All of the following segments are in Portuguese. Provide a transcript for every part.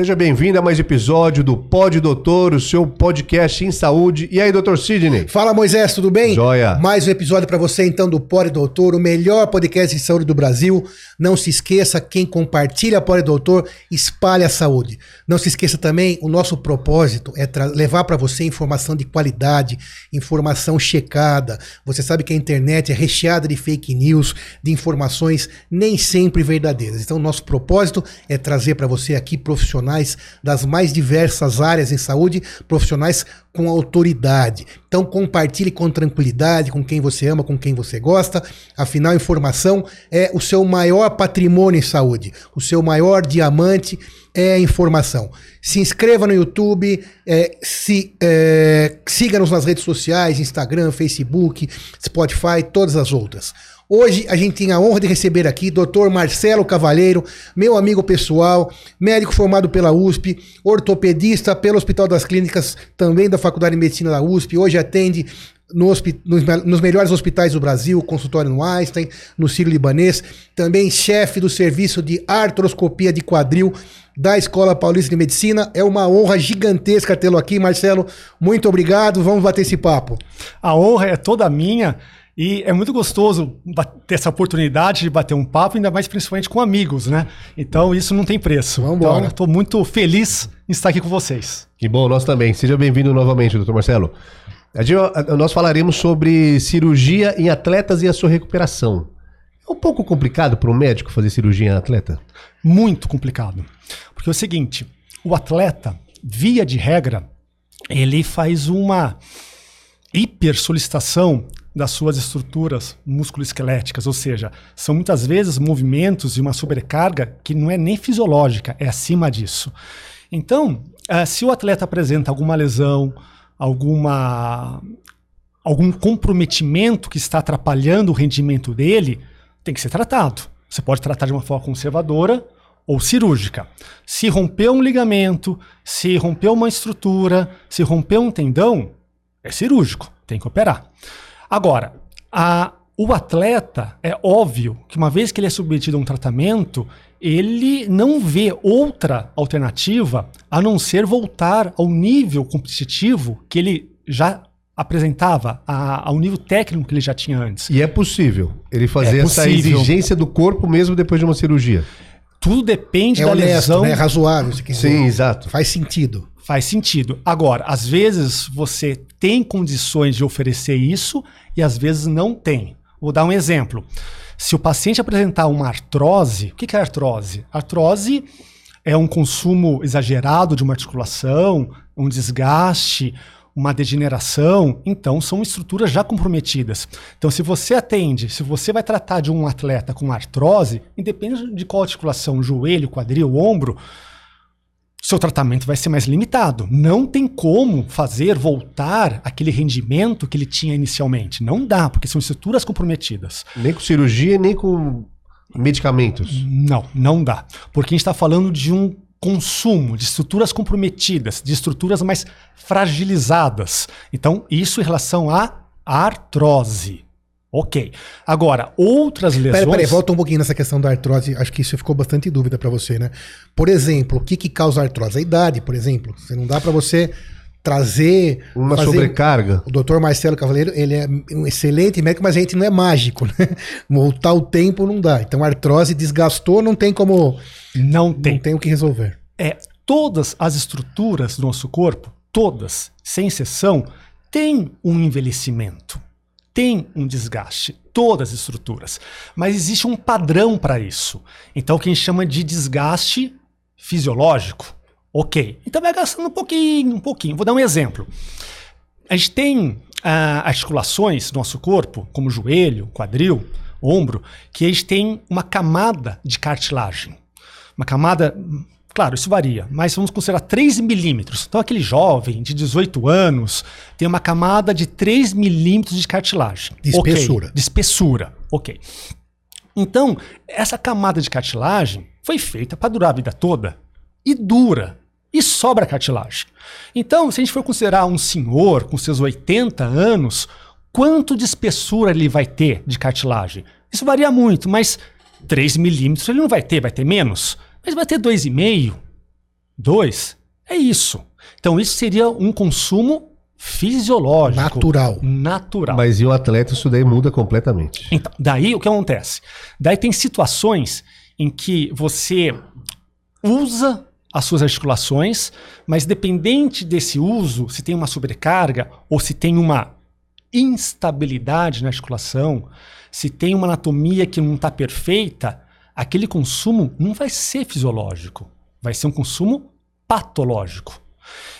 Seja bem-vindo a mais um episódio do Pod Doutor, o seu podcast em saúde. E aí, doutor Sidney? Fala, Moisés, tudo bem? Joia. Mais um episódio para você, então, do Pod Doutor, o melhor podcast de saúde do Brasil. Não se esqueça, quem compartilha Pod Doutor, espalha a saúde. Não se esqueça também, o nosso propósito é levar para você informação de qualidade, informação checada. Você sabe que a internet é recheada de fake news, de informações nem sempre verdadeiras. Então, nosso propósito é trazer para você aqui profissionais profissionais das mais diversas áreas em saúde, profissionais com autoridade. Então compartilhe com tranquilidade com quem você ama, com quem você gosta. Afinal, informação é o seu maior patrimônio em saúde, o seu maior diamante é a informação. Se inscreva no YouTube, é, se, é, siga-nos nas redes sociais, Instagram, Facebook, Spotify, todas as outras. Hoje a gente tem a honra de receber aqui Dr. Marcelo Cavalheiro, meu amigo pessoal, médico formado pela USP, ortopedista pelo Hospital das Clínicas, também da Faculdade de Medicina da USP. Hoje atende no nos, nos, melhores hospitais do Brasil, consultório no Einstein, no Sírio Libanês, também chefe do serviço de artroscopia de quadril da Escola Paulista de Medicina. É uma honra gigantesca tê-lo aqui, Marcelo. Muito obrigado. Vamos bater esse papo. A honra é toda minha. E é muito gostoso ter essa oportunidade de bater um papo, ainda mais principalmente com amigos, né? Então isso não tem preço. Vamos embora. Então estou muito feliz em estar aqui com vocês. Que bom, nós também. Seja bem-vindo novamente, doutor Marcelo. Nós falaremos sobre cirurgia em atletas e a sua recuperação. É um pouco complicado para um médico fazer cirurgia em atleta? Muito complicado. Porque é o seguinte, o atleta, via de regra, ele faz uma hipersolicitação das suas estruturas musculoesqueléticas, ou seja, são muitas vezes movimentos e uma sobrecarga que não é nem fisiológica, é acima disso. Então, uh, se o atleta apresenta alguma lesão, alguma algum comprometimento que está atrapalhando o rendimento dele, tem que ser tratado. Você pode tratar de uma forma conservadora ou cirúrgica. Se rompeu um ligamento, se rompeu uma estrutura, se rompeu um tendão, é cirúrgico, tem que operar. Agora, a, o atleta, é óbvio que uma vez que ele é submetido a um tratamento, ele não vê outra alternativa a não ser voltar ao nível competitivo que ele já apresentava, a, ao nível técnico que ele já tinha antes. E é possível ele fazer é essa exigência do corpo mesmo depois de uma cirurgia? Tudo depende é da honesto, lesão. É razoável. Se quiser. Sim, exato. Faz sentido. Faz sentido. Agora, às vezes você tem condições de oferecer isso e às vezes não tem. Vou dar um exemplo. Se o paciente apresentar uma artrose, o que é artrose? Artrose é um consumo exagerado de uma articulação, um desgaste, uma degeneração, então são estruturas já comprometidas. Então, se você atende, se você vai tratar de um atleta com artrose, independente de qual articulação, joelho, quadril, ombro, seu tratamento vai ser mais limitado. Não tem como fazer voltar aquele rendimento que ele tinha inicialmente. Não dá, porque são estruturas comprometidas. Nem com cirurgia, nem com medicamentos. Não, não dá. Porque a gente está falando de um consumo, de estruturas comprometidas, de estruturas mais fragilizadas. Então, isso em relação à artrose. Ok. Agora, outras lesões. Peraí, peraí, volta um pouquinho nessa questão da artrose. Acho que isso ficou bastante dúvida para você, né? Por exemplo, o que, que causa artrose? A idade, por exemplo. Você não dá para você trazer uma fazer... sobrecarga. O doutor Marcelo Cavaleiro, ele é um excelente médico, mas a gente não é mágico, né? Voltar o tempo não dá. Então a artrose desgastou, não tem como não tem. Não tem o que resolver. É, todas as estruturas do nosso corpo, todas, sem exceção, têm um envelhecimento tem um desgaste, todas as estruturas, mas existe um padrão para isso. Então, o que gente chama de desgaste fisiológico. Ok, então vai gastando um pouquinho, um pouquinho. Vou dar um exemplo. A gente tem ah, articulações do nosso corpo, como joelho, quadril, ombro, que a gente tem uma camada de cartilagem. Uma camada Claro, isso varia, mas vamos considerar 3 milímetros. Então, aquele jovem de 18 anos tem uma camada de 3 milímetros de cartilagem. De espessura. Okay. De espessura, ok. Então, essa camada de cartilagem foi feita para durar a vida toda. E dura. E sobra cartilagem. Então, se a gente for considerar um senhor com seus 80 anos, quanto de espessura ele vai ter de cartilagem? Isso varia muito, mas 3 milímetros ele não vai ter, vai ter menos. Mas vai ter 2,5, Dois, é isso. Então, isso seria um consumo fisiológico. Natural. Natural. Mas e o atleta, isso daí muda completamente. Então, daí o que acontece? Daí tem situações em que você usa as suas articulações, mas dependente desse uso, se tem uma sobrecarga ou se tem uma instabilidade na articulação, se tem uma anatomia que não está perfeita, aquele consumo não vai ser fisiológico, vai ser um consumo patológico.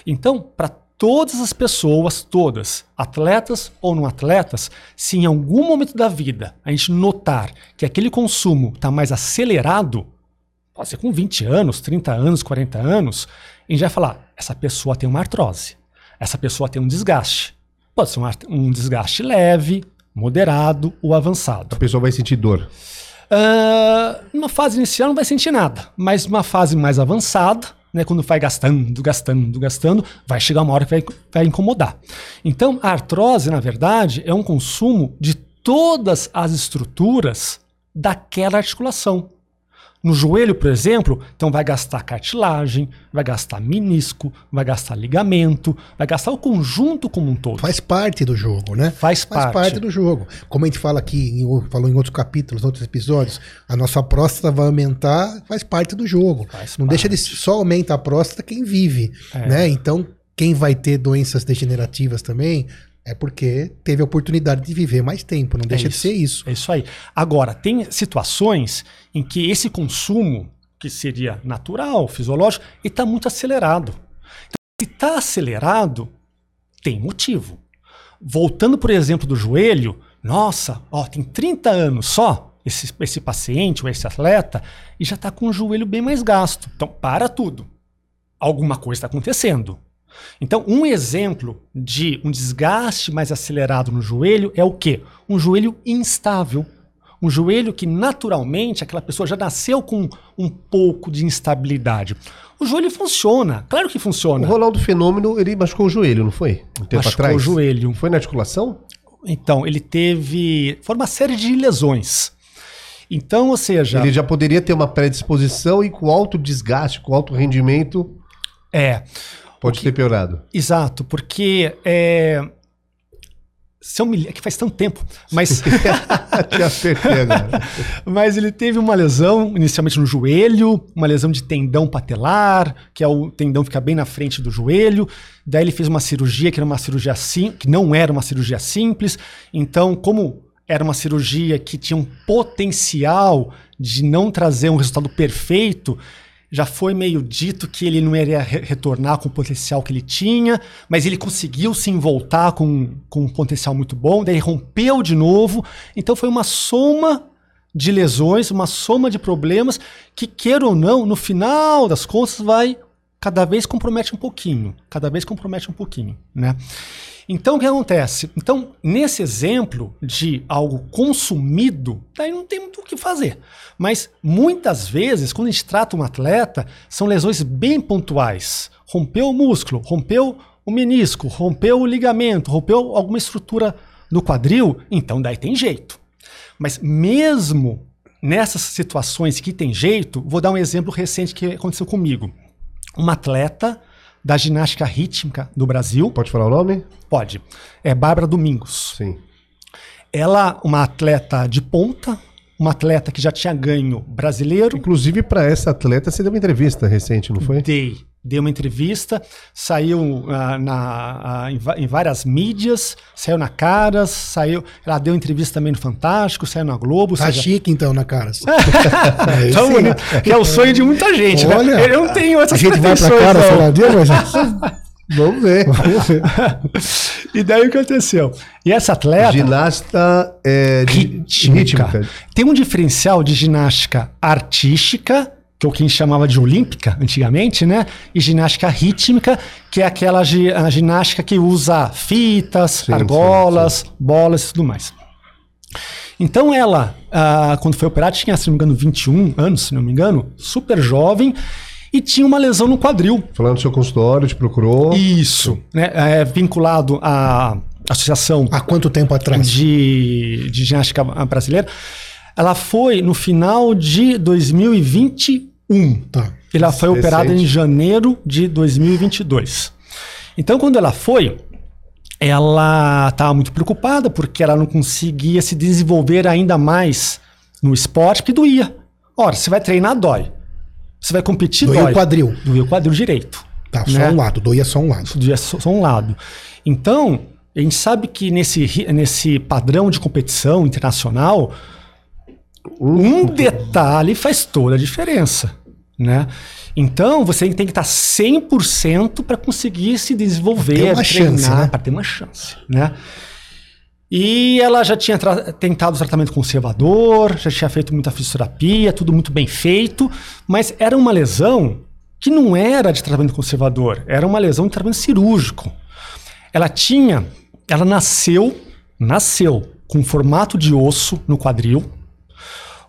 Então, para todas as pessoas, todas, atletas ou não atletas, se em algum momento da vida a gente notar que aquele consumo está mais acelerado, pode ser com 20 anos, 30 anos, 40 anos, a gente vai falar: essa pessoa tem uma artrose, essa pessoa tem um desgaste. Pode ser um, um desgaste leve, moderado ou avançado. A pessoa vai sentir dor. Uh, numa fase inicial não vai sentir nada, mas numa fase mais avançada, né, quando vai gastando, gastando, gastando, vai chegar uma hora que vai, vai incomodar. Então, a artrose, na verdade, é um consumo de todas as estruturas daquela articulação. No joelho, por exemplo, então vai gastar cartilagem, vai gastar menisco, vai gastar ligamento, vai gastar o conjunto como um todo. Faz parte do jogo, né? Faz, Faz parte. parte do jogo. Como a gente fala aqui, falou em outros capítulos, outros episódios, a nossa próstata vai aumentar, faz parte do jogo. Faz Não parte. deixa de só aumenta a próstata quem vive, é. né? Então, quem vai ter doenças degenerativas também, é porque teve a oportunidade de viver mais tempo, não deixa é de ser isso. É isso aí. Agora, tem situações em que esse consumo, que seria natural, fisiológico, está muito acelerado. Então, se está acelerado, tem motivo. Voltando, por exemplo, do joelho, nossa, ó, tem 30 anos só esse, esse paciente ou esse atleta e já está com o joelho bem mais gasto. Então, para tudo. Alguma coisa está acontecendo. Então, um exemplo de um desgaste mais acelerado no joelho é o quê? Um joelho instável. Um joelho que naturalmente aquela pessoa já nasceu com um pouco de instabilidade. O joelho funciona, claro que funciona. O Ronaldo Fenômeno, ele machucou o joelho, não foi? Um tempo machucou atrás. o joelho. Foi na articulação? Então, ele teve. Foi uma série de lesões. Então, ou seja. Ele já poderia ter uma predisposição e com alto desgaste, com alto rendimento. É. Pode que, ter piorado. Exato, porque é, se eu me, é que faz tanto tempo, mas te acertei agora. mas ele teve uma lesão inicialmente no joelho, uma lesão de tendão patelar, que é o tendão fica bem na frente do joelho. Daí ele fez uma cirurgia que era uma cirurgia sim, que não era uma cirurgia simples. Então, como era uma cirurgia que tinha um potencial de não trazer um resultado perfeito, já foi meio dito que ele não iria re retornar com o potencial que ele tinha, mas ele conseguiu se voltar com, com um potencial muito bom, daí rompeu de novo. Então foi uma soma de lesões, uma soma de problemas que, queira ou não, no final das contas vai cada vez compromete um pouquinho, cada vez compromete um pouquinho, né? Então, o que acontece? Então, nesse exemplo de algo consumido, daí não tem muito o que fazer. Mas, muitas vezes, quando a gente trata um atleta, são lesões bem pontuais. Rompeu o músculo, rompeu o menisco, rompeu o ligamento, rompeu alguma estrutura do quadril, então daí tem jeito. Mas mesmo nessas situações que tem jeito, vou dar um exemplo recente que aconteceu comigo. Uma atleta da ginástica rítmica do Brasil. Pode falar o nome? Pode. É Bárbara Domingos. Sim. Ela, uma atleta de ponta, uma atleta que já tinha ganho brasileiro. Inclusive, para essa atleta, você deu uma entrevista recente, não foi? Dei. Dei uma entrevista, saiu uh, na, uh, em, em, várias mídias, saiu na Caras, saiu. Ela deu entrevista também no Fantástico, saiu na Globo. Tá seja... chique, então, na Caras. é, então, que é o sonho de muita gente, né? Olha, né? Eu não tenho essas A gente vai pra Caras falar dia, mas. Vamos ver. Vamos ver. e daí o que aconteceu? E essa atleta. Ginasta é, rítmica. rítmica. Tem um diferencial de ginástica artística, que é o que a gente chamava de olímpica antigamente, né? E ginástica rítmica, que é aquela a ginástica que usa fitas, sim, argolas, sim, sim. bolas e tudo mais. Então ela, ah, quando foi operada, tinha, se não me engano, 21 anos, se não me engano, super jovem e tinha uma lesão no quadril. Falando do seu consultório, te procurou. Isso, né? É vinculado à associação. Há quanto tempo atrás? De, de ginástica brasileira. Ela foi no final de 2021. 1. Tá. Ela foi Recente. operada em janeiro de 2022. Então, quando ela foi, ela estava muito preocupada porque ela não conseguia se desenvolver ainda mais no esporte, porque doía. Ora, você vai treinar, dói. Você vai competir, Doía dói. o quadril. Doía o quadril direito. Tá, só né? um lado. Doía só um lado. Doía só, só um lado. Então, a gente sabe que nesse, nesse padrão de competição internacional, um detalhe faz toda a diferença, né? Então, você tem que estar 100% para conseguir se desenvolver, treinar, chance, né? para ter uma chance, né? E ela já tinha tra- tentado o tratamento conservador, já tinha feito muita fisioterapia, tudo muito bem feito, mas era uma lesão que não era de tratamento conservador, era uma lesão de tratamento cirúrgico. Ela tinha, ela nasceu, nasceu com formato de osso no quadril,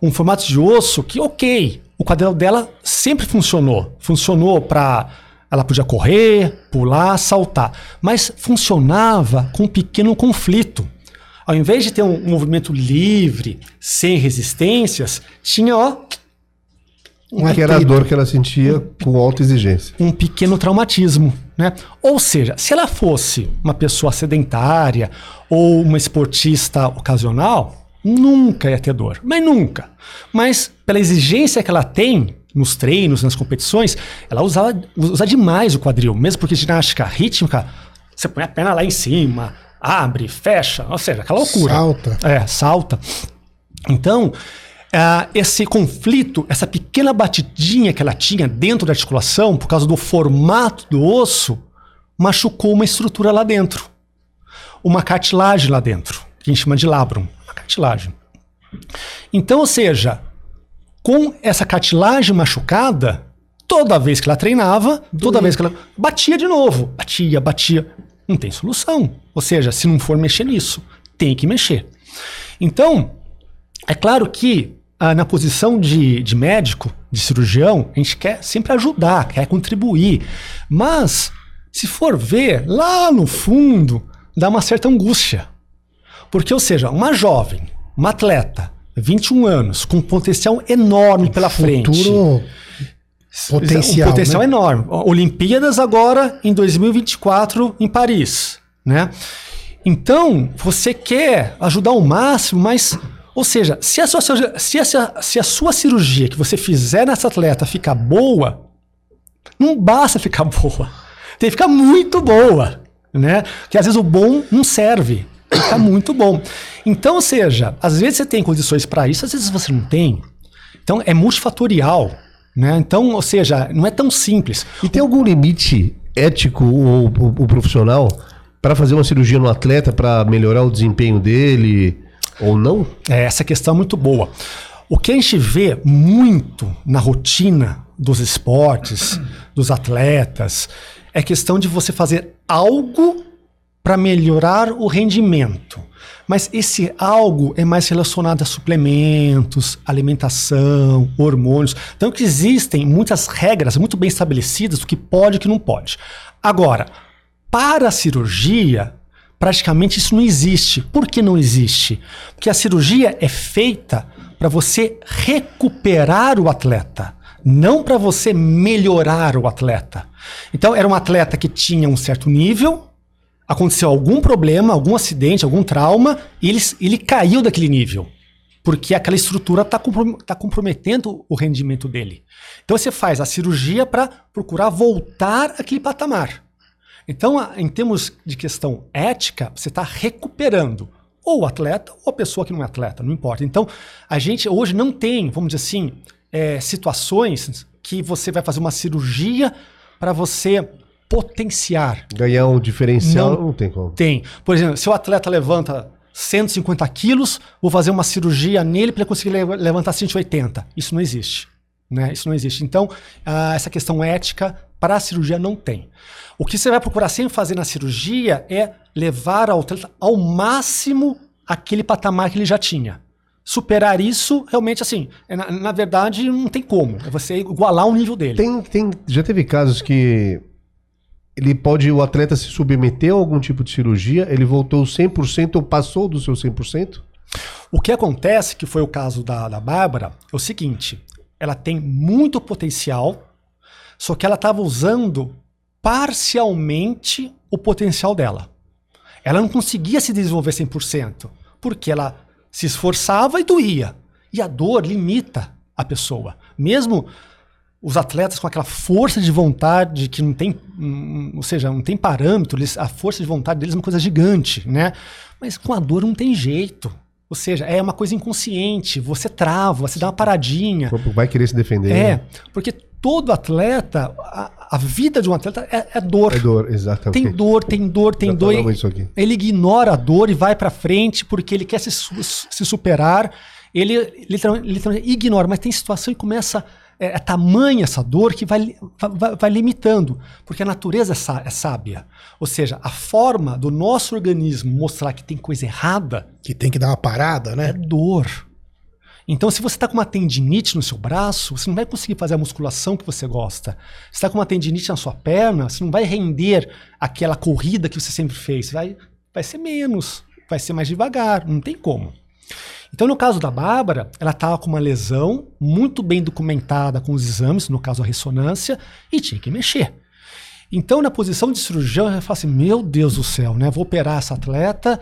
um formato de osso que, ok, o quadril dela sempre funcionou. Funcionou para. Ela podia correr, pular, saltar. Mas funcionava com um pequeno conflito. Ao invés de ter um movimento livre, sem resistências, tinha, ó, Um que era a dor que ela sentia com alta exigência. um pequeno traumatismo, né? Ou seja, se ela fosse uma pessoa sedentária ou uma esportista ocasional, nunca ia ter dor, mas nunca. Mas pela exigência que ela tem nos treinos, nas competições, ela usa, usa demais o quadril, mesmo porque ginástica rítmica, você põe a perna lá em cima, abre, fecha, ou seja, aquela loucura. Salta. É, salta. Então, ah, esse conflito, essa pequena batidinha que ela tinha dentro da articulação, por causa do formato do osso, machucou uma estrutura lá dentro. Uma cartilagem lá dentro, que a gente chama de labrum. Cartilagem. Então, ou seja, com essa cartilagem machucada, toda vez que ela treinava, toda vez que ela batia de novo, batia, batia, não tem solução. Ou seja, se não for mexer nisso, tem que mexer. Então, é claro que ah, na posição de, de médico, de cirurgião, a gente quer sempre ajudar, quer contribuir. Mas, se for ver, lá no fundo, dá uma certa angústia. Porque, ou seja, uma jovem, uma atleta, 21 anos, com um potencial enorme pela frente. Futuro potencial. Um potencial né? enorme. Olimpíadas agora em 2024 em Paris, né? Então, você quer ajudar ao máximo, mas ou seja, se a sua, cirurgia- se essa- se a sua cirurgia que você fizer nessa atleta ficar boa, não basta ficar boa. Tem que ficar muito boa, né? Porque às vezes o bom não serve. Ficar muito bom. Então, ou seja, às vezes você tem condições para isso, às vezes você não tem. Então, é multifatorial, né? Então, ou seja, não é tão simples. E tem algum limite ético ou profissional para fazer uma cirurgia no atleta para melhorar o desempenho dele ou não? É, essa questão é muito boa. O que a gente vê muito na rotina dos esportes, dos atletas, é questão de você fazer algo para melhorar o rendimento. Mas esse algo é mais relacionado a suplementos, alimentação, hormônios. Então que existem muitas regras muito bem estabelecidas do que pode e que não pode. Agora, para a cirurgia, praticamente isso não existe. Por que não existe? Porque a cirurgia é feita para você recuperar o atleta, não para você melhorar o atleta. Então, era um atleta que tinha um certo nível, aconteceu algum problema, algum acidente, algum trauma, e ele, ele caiu daquele nível. Porque aquela estrutura está comprometendo o rendimento dele. Então você faz a cirurgia para procurar voltar àquele patamar. Então, em termos de questão ética, você está recuperando ou o atleta ou a pessoa que não é atleta, não importa. Então, a gente hoje não tem, vamos dizer assim, é, situações que você vai fazer uma cirurgia para você potenciar. Ganhar um diferencial não, Não. tem como. Tem. Por exemplo, se o atleta levanta 150 quilos, vou fazer uma cirurgia nele para ele conseguir le- levantar 180. Isso não existe. Né? Isso não existe. Então, ah, essa questão ética para a cirurgia não tem. O que você vai procurar sempre fazer na cirurgia é levar ao atleta ao máximo aquele patamar que ele já tinha. Superar isso, realmente, assim, é na, na verdade, não tem como. É você igualar o nível dele. Tem, tem, já teve casos que ele pode, o atleta se submeter a algum tipo de cirurgia, ele voltou 100% ou passou do seu 100%? O que acontece, que foi o caso da, da Bárbara, é o seguinte: ela tem muito potencial, só que ela estava usando parcialmente o potencial dela. Ela não conseguia se desenvolver 100%, porque ela se esforçava e doía. E a dor limita a pessoa. Mesmo os atletas com aquela força de vontade que não tem, hum, ou seja, não tem parâmetro, eles, a força de vontade deles é uma coisa gigante, né? Mas com a dor não tem jeito. Ou seja, é uma coisa inconsciente, você trava, você dá uma paradinha. O corpo vai querer se defender. É, né? porque todo atleta, a, a vida de um atleta é, é dor. É dor, exatamente. Tem dor, tem dor, tem Já dor. aqui. Ele ignora a dor e vai pra frente porque ele quer se, se superar. Ele literalmente, literalmente ignora, mas tem situação e começa. É, é tamanha essa dor que vai, vai, vai limitando, porque a natureza é, é sábia. Ou seja, a forma do nosso organismo mostrar que tem coisa errada Que tem que dar uma parada, é né? dor. Então, se você está com uma tendinite no seu braço, você não vai conseguir fazer a musculação que você gosta. Se está com uma tendinite na sua perna, você não vai render aquela corrida que você sempre fez. Vai, vai ser menos, vai ser mais devagar, não tem como. Então, no caso da Bárbara, ela estava com uma lesão muito bem documentada com os exames, no caso a ressonância, e tinha que mexer. Então, na posição de cirurgião, eu falo assim: meu Deus do céu, né? Vou operar essa atleta,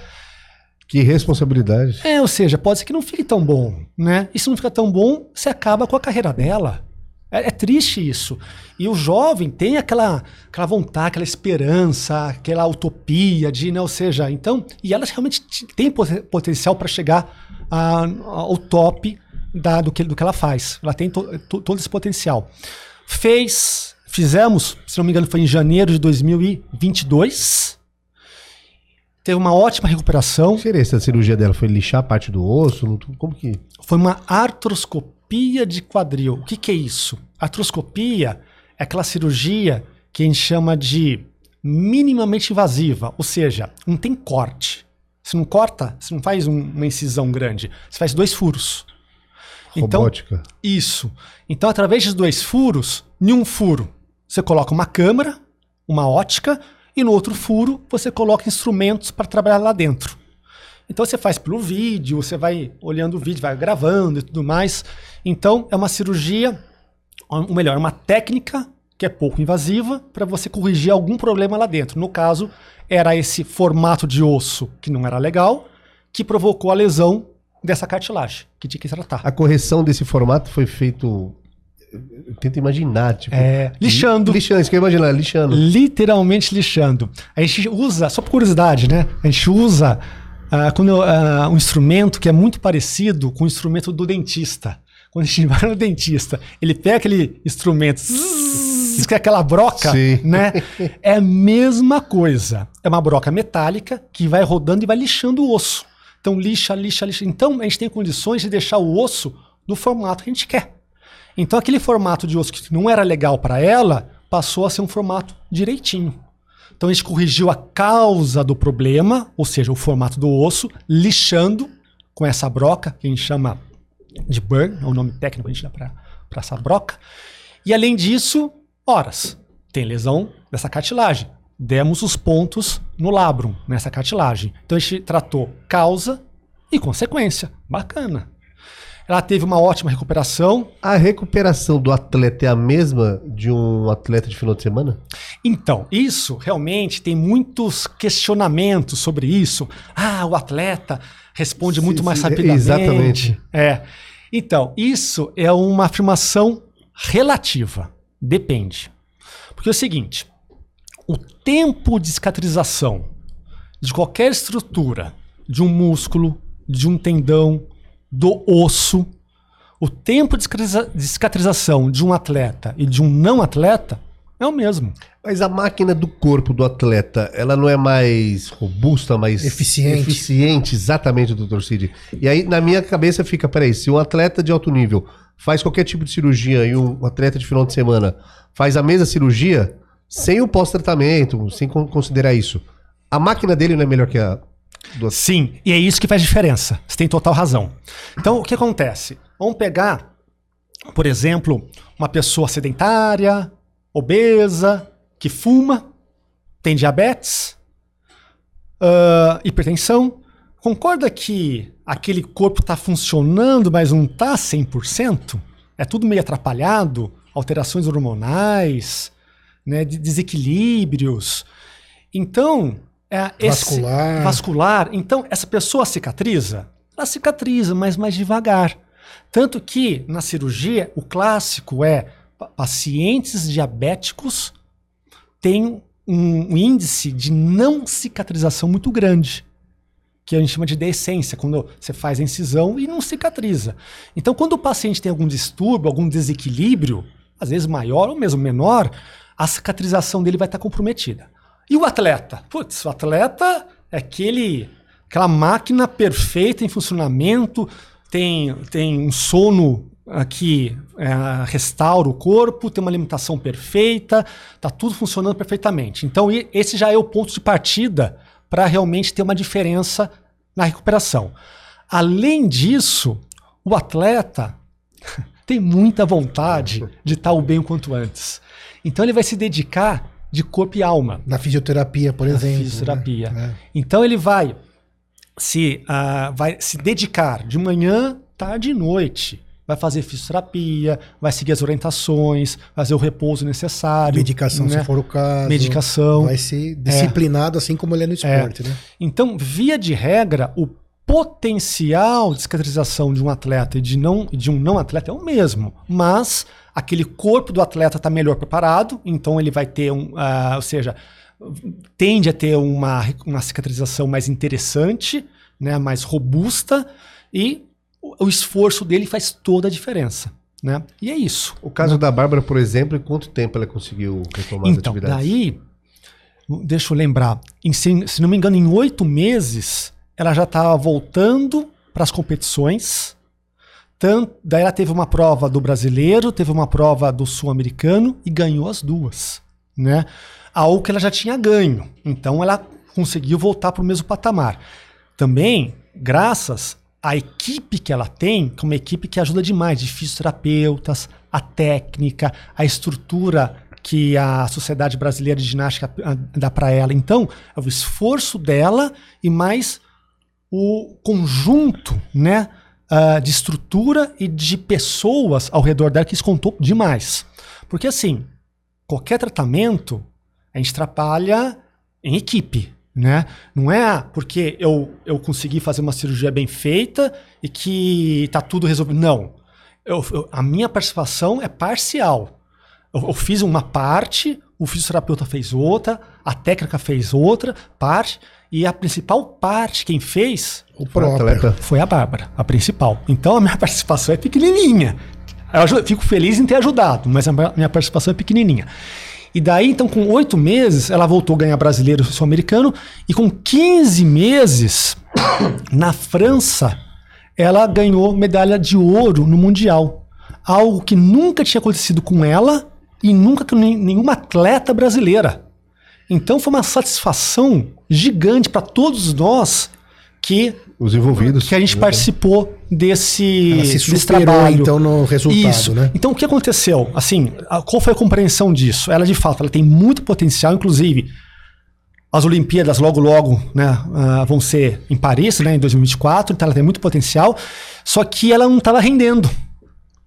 Que responsabilidade. é, ou seja, pode ser que não fique tão bom, né? E se não fica tão bom, você acaba com a carreira dela. É, é triste isso. E o jovem tem aquela, aquela vontade, aquela esperança, aquela utopia de, né? Ou seja, então, e ela realmente tem poten- potencial para chegar a- ao top da- do, que, do que ela faz. Ela tem to- to- todo esse potencial. Fez, fizemos, se não me engano, foi em janeiro de 2022. Teve uma ótima recuperação. Que seria essa cirurgia dela? Foi lixar a parte do osso? Como que. Foi uma artroscopia de quadril. O que, que é isso? Artroscopia é aquela cirurgia que a gente chama de minimamente invasiva, ou seja, não tem corte. Você não corta, você não faz um- uma incisão grande, você faz dois furos. Então, Robótica. isso. Então, através de dois furos, em um furo você coloca uma câmera, uma ótica, e no outro furo você coloca instrumentos para trabalhar lá dentro. Então você faz pelo vídeo, você vai olhando o vídeo, vai gravando e tudo mais. Então é uma cirurgia, ou melhor, é uma técnica que é pouco invasiva para você corrigir algum problema lá dentro. No caso, era esse formato de osso que não era legal, que provocou a lesão dessa cartilagem, que tinha que tratar. A correção desse formato foi feito. Eu tento imaginar, tipo. É, lixando. Lixando, isso que eu ia imaginar, lixando. Literalmente lixando. A gente usa, só por curiosidade, né? A gente usa ah, quando, ah, um instrumento que é muito parecido com o instrumento do dentista. Quando a gente vai no dentista, ele pega aquele instrumento, zzz, que é aquela broca, Sim. né? É a mesma coisa. É uma broca metálica que vai rodando e vai lixando o osso. Então lixa, lixa, lixa. Então a gente tem condições de deixar o osso no formato que a gente quer. Então aquele formato de osso que não era legal para ela passou a ser um formato direitinho. Então a gente corrigiu a causa do problema, ou seja, o formato do osso, lixando com essa broca, que a gente chama de burn, é o nome técnico que a gente dá para essa broca. E além disso, horas, tem lesão dessa cartilagem. Demos os pontos no labrum, nessa cartilagem. Então a gente tratou causa e consequência. Bacana. Ela teve uma ótima recuperação. A recuperação do atleta é a mesma de um atleta de final de semana? Então, isso realmente tem muitos questionamentos sobre isso. Ah, o atleta responde Sim, muito mais sim, rapidamente. exatamente. É. Então, isso é uma afirmação relativa. Depende. Porque é o seguinte: o tempo de cicatrização de qualquer estrutura, de um músculo, de um tendão, do osso, o tempo de cicatriza- de cicatrização de um atleta e de um não atleta é o mesmo. Mas a máquina do corpo do atleta, ela não é mais robusta, mais Eficiente. eficiente, exatamente, doutor Cid. E aí, na minha cabeça, fica, peraí, se um atleta de alto nível faz qualquer tipo de cirurgia e um atleta de final de semana faz a mesma cirurgia, sem o pós-tratamento, sem con- considerar isso, a máquina dele não é melhor que a do Sim, e é isso que faz diferença. Você tem total razão. Então, o que acontece? Vamos pegar, por exemplo, uma pessoa sedentária, obesa, que fuma, tem diabetes, ah, hipertensão. Concorda que aquele corpo está funcionando, mas não está 100%? é tudo meio atrapalhado, alterações hormonais, né, de desequilíbrios. Então, é esse- Vascular. vascular. Então, essa pessoa cicatriza? Ela cicatriza, mas mais devagar. Tanto que na cirurgia, o clássico é pa- pacientes diabéticos têm um índice de não cicatrização muito grande, que a gente chama de deessência, quando você faz a incisão e não cicatriza. Então, quando o paciente tem algum distúrbio, algum desequilíbrio, às vezes maior ou mesmo menor, a cicatrização dele vai estar comprometida. E o atleta? Putz, o atleta é aquele, aquela máquina perfeita em funcionamento, tem, tem um sono que é, restaura o corpo, tem uma alimentação perfeita, tá tudo funcionando perfeitamente. Então, esse já é o ponto de partida para realmente ter uma diferença na recuperação. Além disso, o atleta tem muita vontade de estar o bem o quanto antes. Então ele vai se dedicar de corpo e alma Na fisioterapia, por na exemplo. fisioterapia. né? Então ele vai se, ah, vai se dedicar de manhã, tarde e noite. Vai fazer fisioterapia, vai seguir as orientações, fazer o repouso necessário. Medicação, né? se for o caso. Medicação. Vai ser disciplinado, assim como ele é no esporte, né? Então, via de regra, o potencial de cicatrização de um atleta e de, não, de um não atleta é o mesmo, mas aquele corpo do atleta está melhor preparado, então ele vai ter um, ah, ou seja, tende a ter uma, uma cicatrização mais interessante, né, mais robusta e o, o esforço dele faz toda a diferença, né? E é isso. O caso da Bárbara, por exemplo, em quanto tempo ela conseguiu retomar as Então, atividades? daí, deixa eu lembrar, em, se, se não me engano, em oito meses, ela já estava voltando para as competições. Tanto, daí ela teve uma prova do brasileiro, teve uma prova do sul-americano e ganhou as duas, né? Algo que ela já tinha ganho. Então ela conseguiu voltar para o mesmo patamar. Também, graças à equipe que ela tem, que é uma equipe que ajuda demais, de fisioterapeutas, a técnica, a estrutura que a Sociedade Brasileira de Ginástica dá para ela. Então, é o esforço dela e mais o conjunto, né, ah, de estrutura e de pessoas ao redor dela que isso contou demais. Porque assim, qualquer tratamento a gente trabalha em equipe, né? Não é porque eu, eu consegui fazer uma cirurgia bem feita e que tá tudo resolvido. Não. Eu- eu- a minha participação é parcial. Eu, eu fiz uma parte, o fisioterapeuta fez outra, a técnica fez outra parte, e a principal parte, quem fez, O Foi próprio. foi a Bárbara, a principal. Então a minha participação é pequenininha. Eu fico feliz em ter ajudado, mas a minha- minha participação é pequenininha. E daí, então, com oito meses, ela voltou a ganhar brasileiro e sul-americano. E com 15 meses, na França, ela ganhou medalha de ouro no Mundial. Algo que nunca tinha acontecido com ela e nunca com nen- nenhuma atleta brasileira. Então foi uma satisfação gigante para todos nós que Os envolvidos. que a gente participou desse, Ela se desse superou, trabalho. então, no resultado, Isso. né? Então, o que aconteceu? Assim, a- qual foi a compreensão disso? Ela, de fato, ela tem muito potencial, inclusive as Olimpíadas logo, logo, né, ah, vão ser em Paris, né, em 2024, então ela tem muito potencial, só que ela não estava rendendo.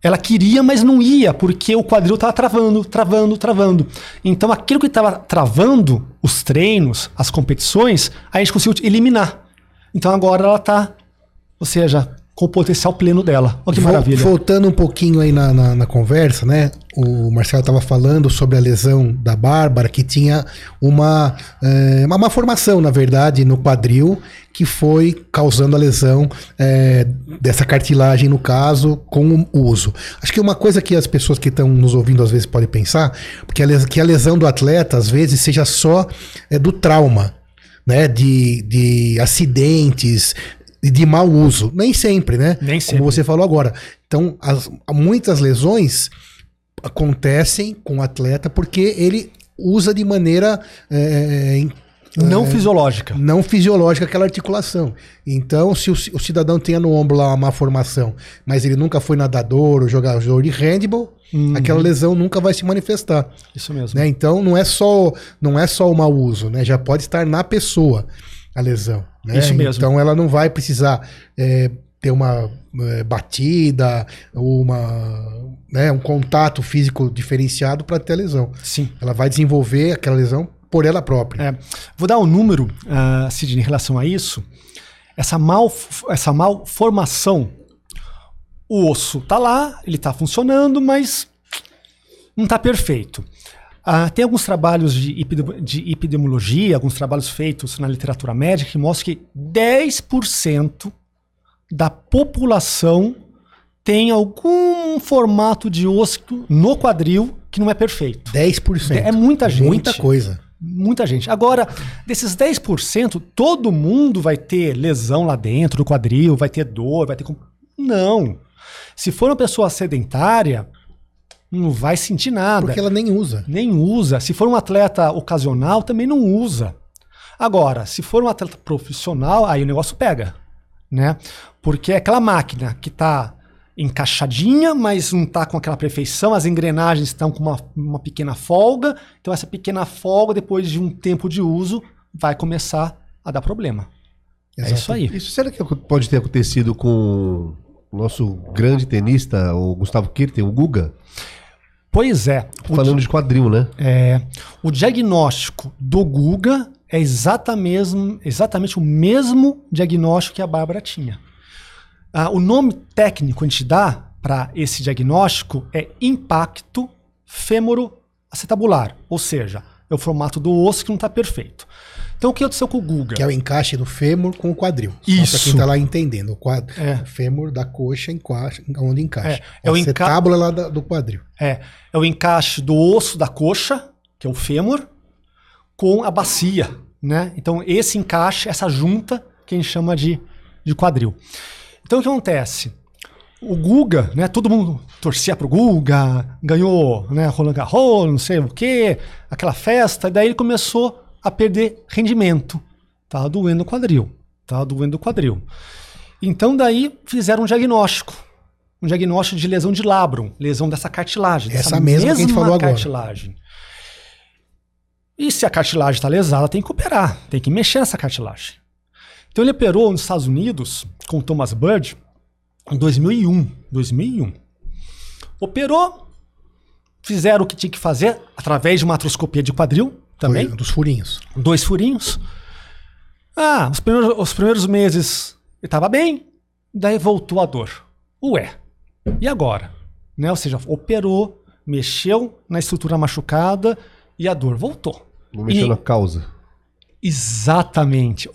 Ela queria, mas não ia, porque o quadril estava travando, travando, travando. Então, aquilo que estava travando os treinos, as competições, a gente conseguiu eliminar. Então, agora ela está, ou seja, com o potencial pleno dela. Olha que Vol- maravilha. Voltando um pouquinho aí na, na, na conversa, né? O Marcelo estava falando sobre a lesão da Bárbara, que tinha uma, eh, uma má formação, na verdade, no quadril, que foi causando a lesão eh, dessa cartilagem, no caso, com o uso. Acho que uma coisa que as pessoas que estão nos ouvindo às vezes podem pensar, porque a les- que a lesão do atleta, às vezes, seja só eh, do trauma né, de, de acidentes e de mau uso. Nem sempre, né? Nem Como sempre. você falou agora. Então, as- muitas lesões acontecem com o atleta porque ele usa de maneira é, em- Não fisiológica. não fisiológica aquela articulação. Então, se o, o cidadão tenha no ombro lá uma má formação, mas ele nunca foi nadador ou jogador de handball, Uhum. aquela lesão nunca vai se manifestar Isso mesmo. né? Então não é só não é só o mau uso, né? Já pode estar na pessoa a lesão. Né? Isso mesmo. Então ela não vai precisar é, ter uma é, batida ou uma né, um contato físico diferenciado para ter a lesão. Sim. Ela vai desenvolver aquela lesão por ela própria. É, vou dar um número, uh, Sidney, em relação a isso. Essa, mal, essa malformação, o osso tá lá, ele tá funcionando, mas não tá perfeito. Uh, tem alguns trabalhos de, de epidemiologia, alguns trabalhos feitos na literatura médica que mostram que 10% da população tem algum formato de osso no quadril que não é perfeito. 10%. É muita gente. Muita coisa. Muita gente. Agora, desses 10%, todo mundo vai ter lesão lá dentro do quadril, vai ter dor, vai ter. Não. Se for uma pessoa sedentária, não vai sentir nada. Porque ela nem usa. Nem usa. Se for um atleta ocasional, também não usa. Agora, se for um atleta profissional, aí o negócio pega, né? Porque é aquela máquina que está encaixadinha, mas não está com aquela perfeição, as engrenagens estão com uma, uma pequena folga, então essa pequena folga, depois de um tempo de uso, vai começar a dar problema. Exato. É isso aí. Isso será que pode ter acontecido com nosso grande tenista, o Gustavo Kirten, o Guga? Pois é. Falando de quadril, né? É. O diagnóstico do Guga é exatamente, exatamente o mesmo diagnóstico que a Bárbara tinha. Ah, o nome técnico que a gente dá para esse diagnóstico é impacto fêmuro-acetabular, ou seja, é o formato do osso que não está perfeito. Então o que aconteceu com o Guga? Que é o encaixe do fêmur com o quadril. Isso. Para quem está lá entendendo. O, quadro, é. o fêmur da coxa encaixa, onde encaixa. É, é o acetábula lá da, do quadril. É. É o encaixe do osso da coxa, que é o fêmur, com a bacia. Né? Então esse encaixe, essa junta, que a gente chama de, de quadril. Então o que acontece? O Guga, né? Todo mundo torcia pro Guga, ganhou, né? Roland Garros, não sei o quê, aquela festa, e daí ele começou a perder rendimento. Tava doendo o quadril. Tava doendo o quadril. Então daí fizeram um diagnóstico. Um diagnóstico de lesão de labrum, lesão dessa cartilagem. Essa mesma, mesma que a gente falou cartilagem. agora. E se a cartilagem está lesada, tem que operar, tem que mexer nessa cartilagem. Então ele operou nos Estados Unidos com o Thomas Bird em 2001. 2001. Operou, fizeram o que tinha que fazer através de uma atroscopia de quadril também. Foi, dos furinhos. Dois furinhos. Ah, os primeiros, os primeiros meses ele estava bem, daí voltou a dor. Ué, e agora? Né? Ou seja, operou, mexeu na estrutura machucada e a dor voltou. Não mexeu e, na causa. Exatamente.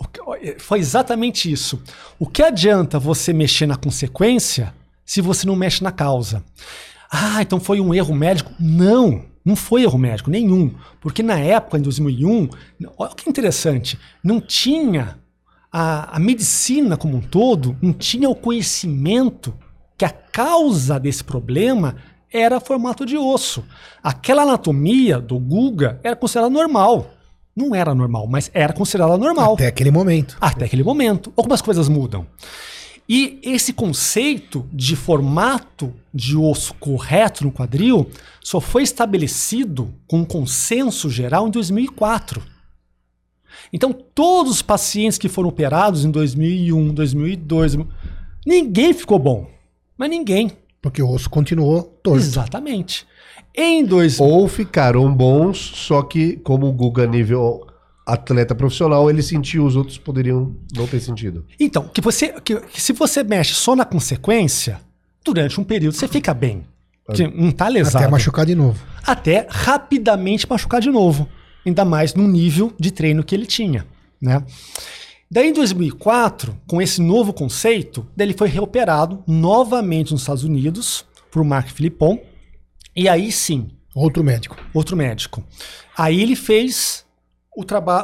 Foi exatamente isso. O que adianta você mexer na consequência se você não mexe na causa? Ah, então foi um erro médico? Não, não foi erro médico nenhum. Porque na época, em 2001, olha que interessante, não tinha a, a medicina como um todo, não tinha o conhecimento que a causa desse problema era formato de osso. Aquela anatomia do Guga era considerada normal não era normal, mas era considerada normal. Até aquele momento. Até aquele momento. Algumas coisas mudam. E esse conceito de formato de osso correto no quadril só foi estabelecido com um consenso geral em 2004. Então, todos os pacientes que foram operados em 2001, 2002, ninguém ficou bom. Mas ninguém. Porque o osso continuou torto. Exatamente. Em dois... Ou ficaram bons, só que como o Guga nível atleta profissional, ele sentiu, os outros poderiam não ter sentido. Então, que você, que, que se você mexe só na consequência, durante um período você fica bem. Que não tá lesado. Até machucar de novo. Até rapidamente machucar de novo. Ainda mais no nível de treino que ele tinha, né? Daí em 2004, com esse novo conceito, ele foi reoperado novamente nos Estados Unidos por Mark Philippon, e aí sim. Outro médico. Outro médico. Aí ele fez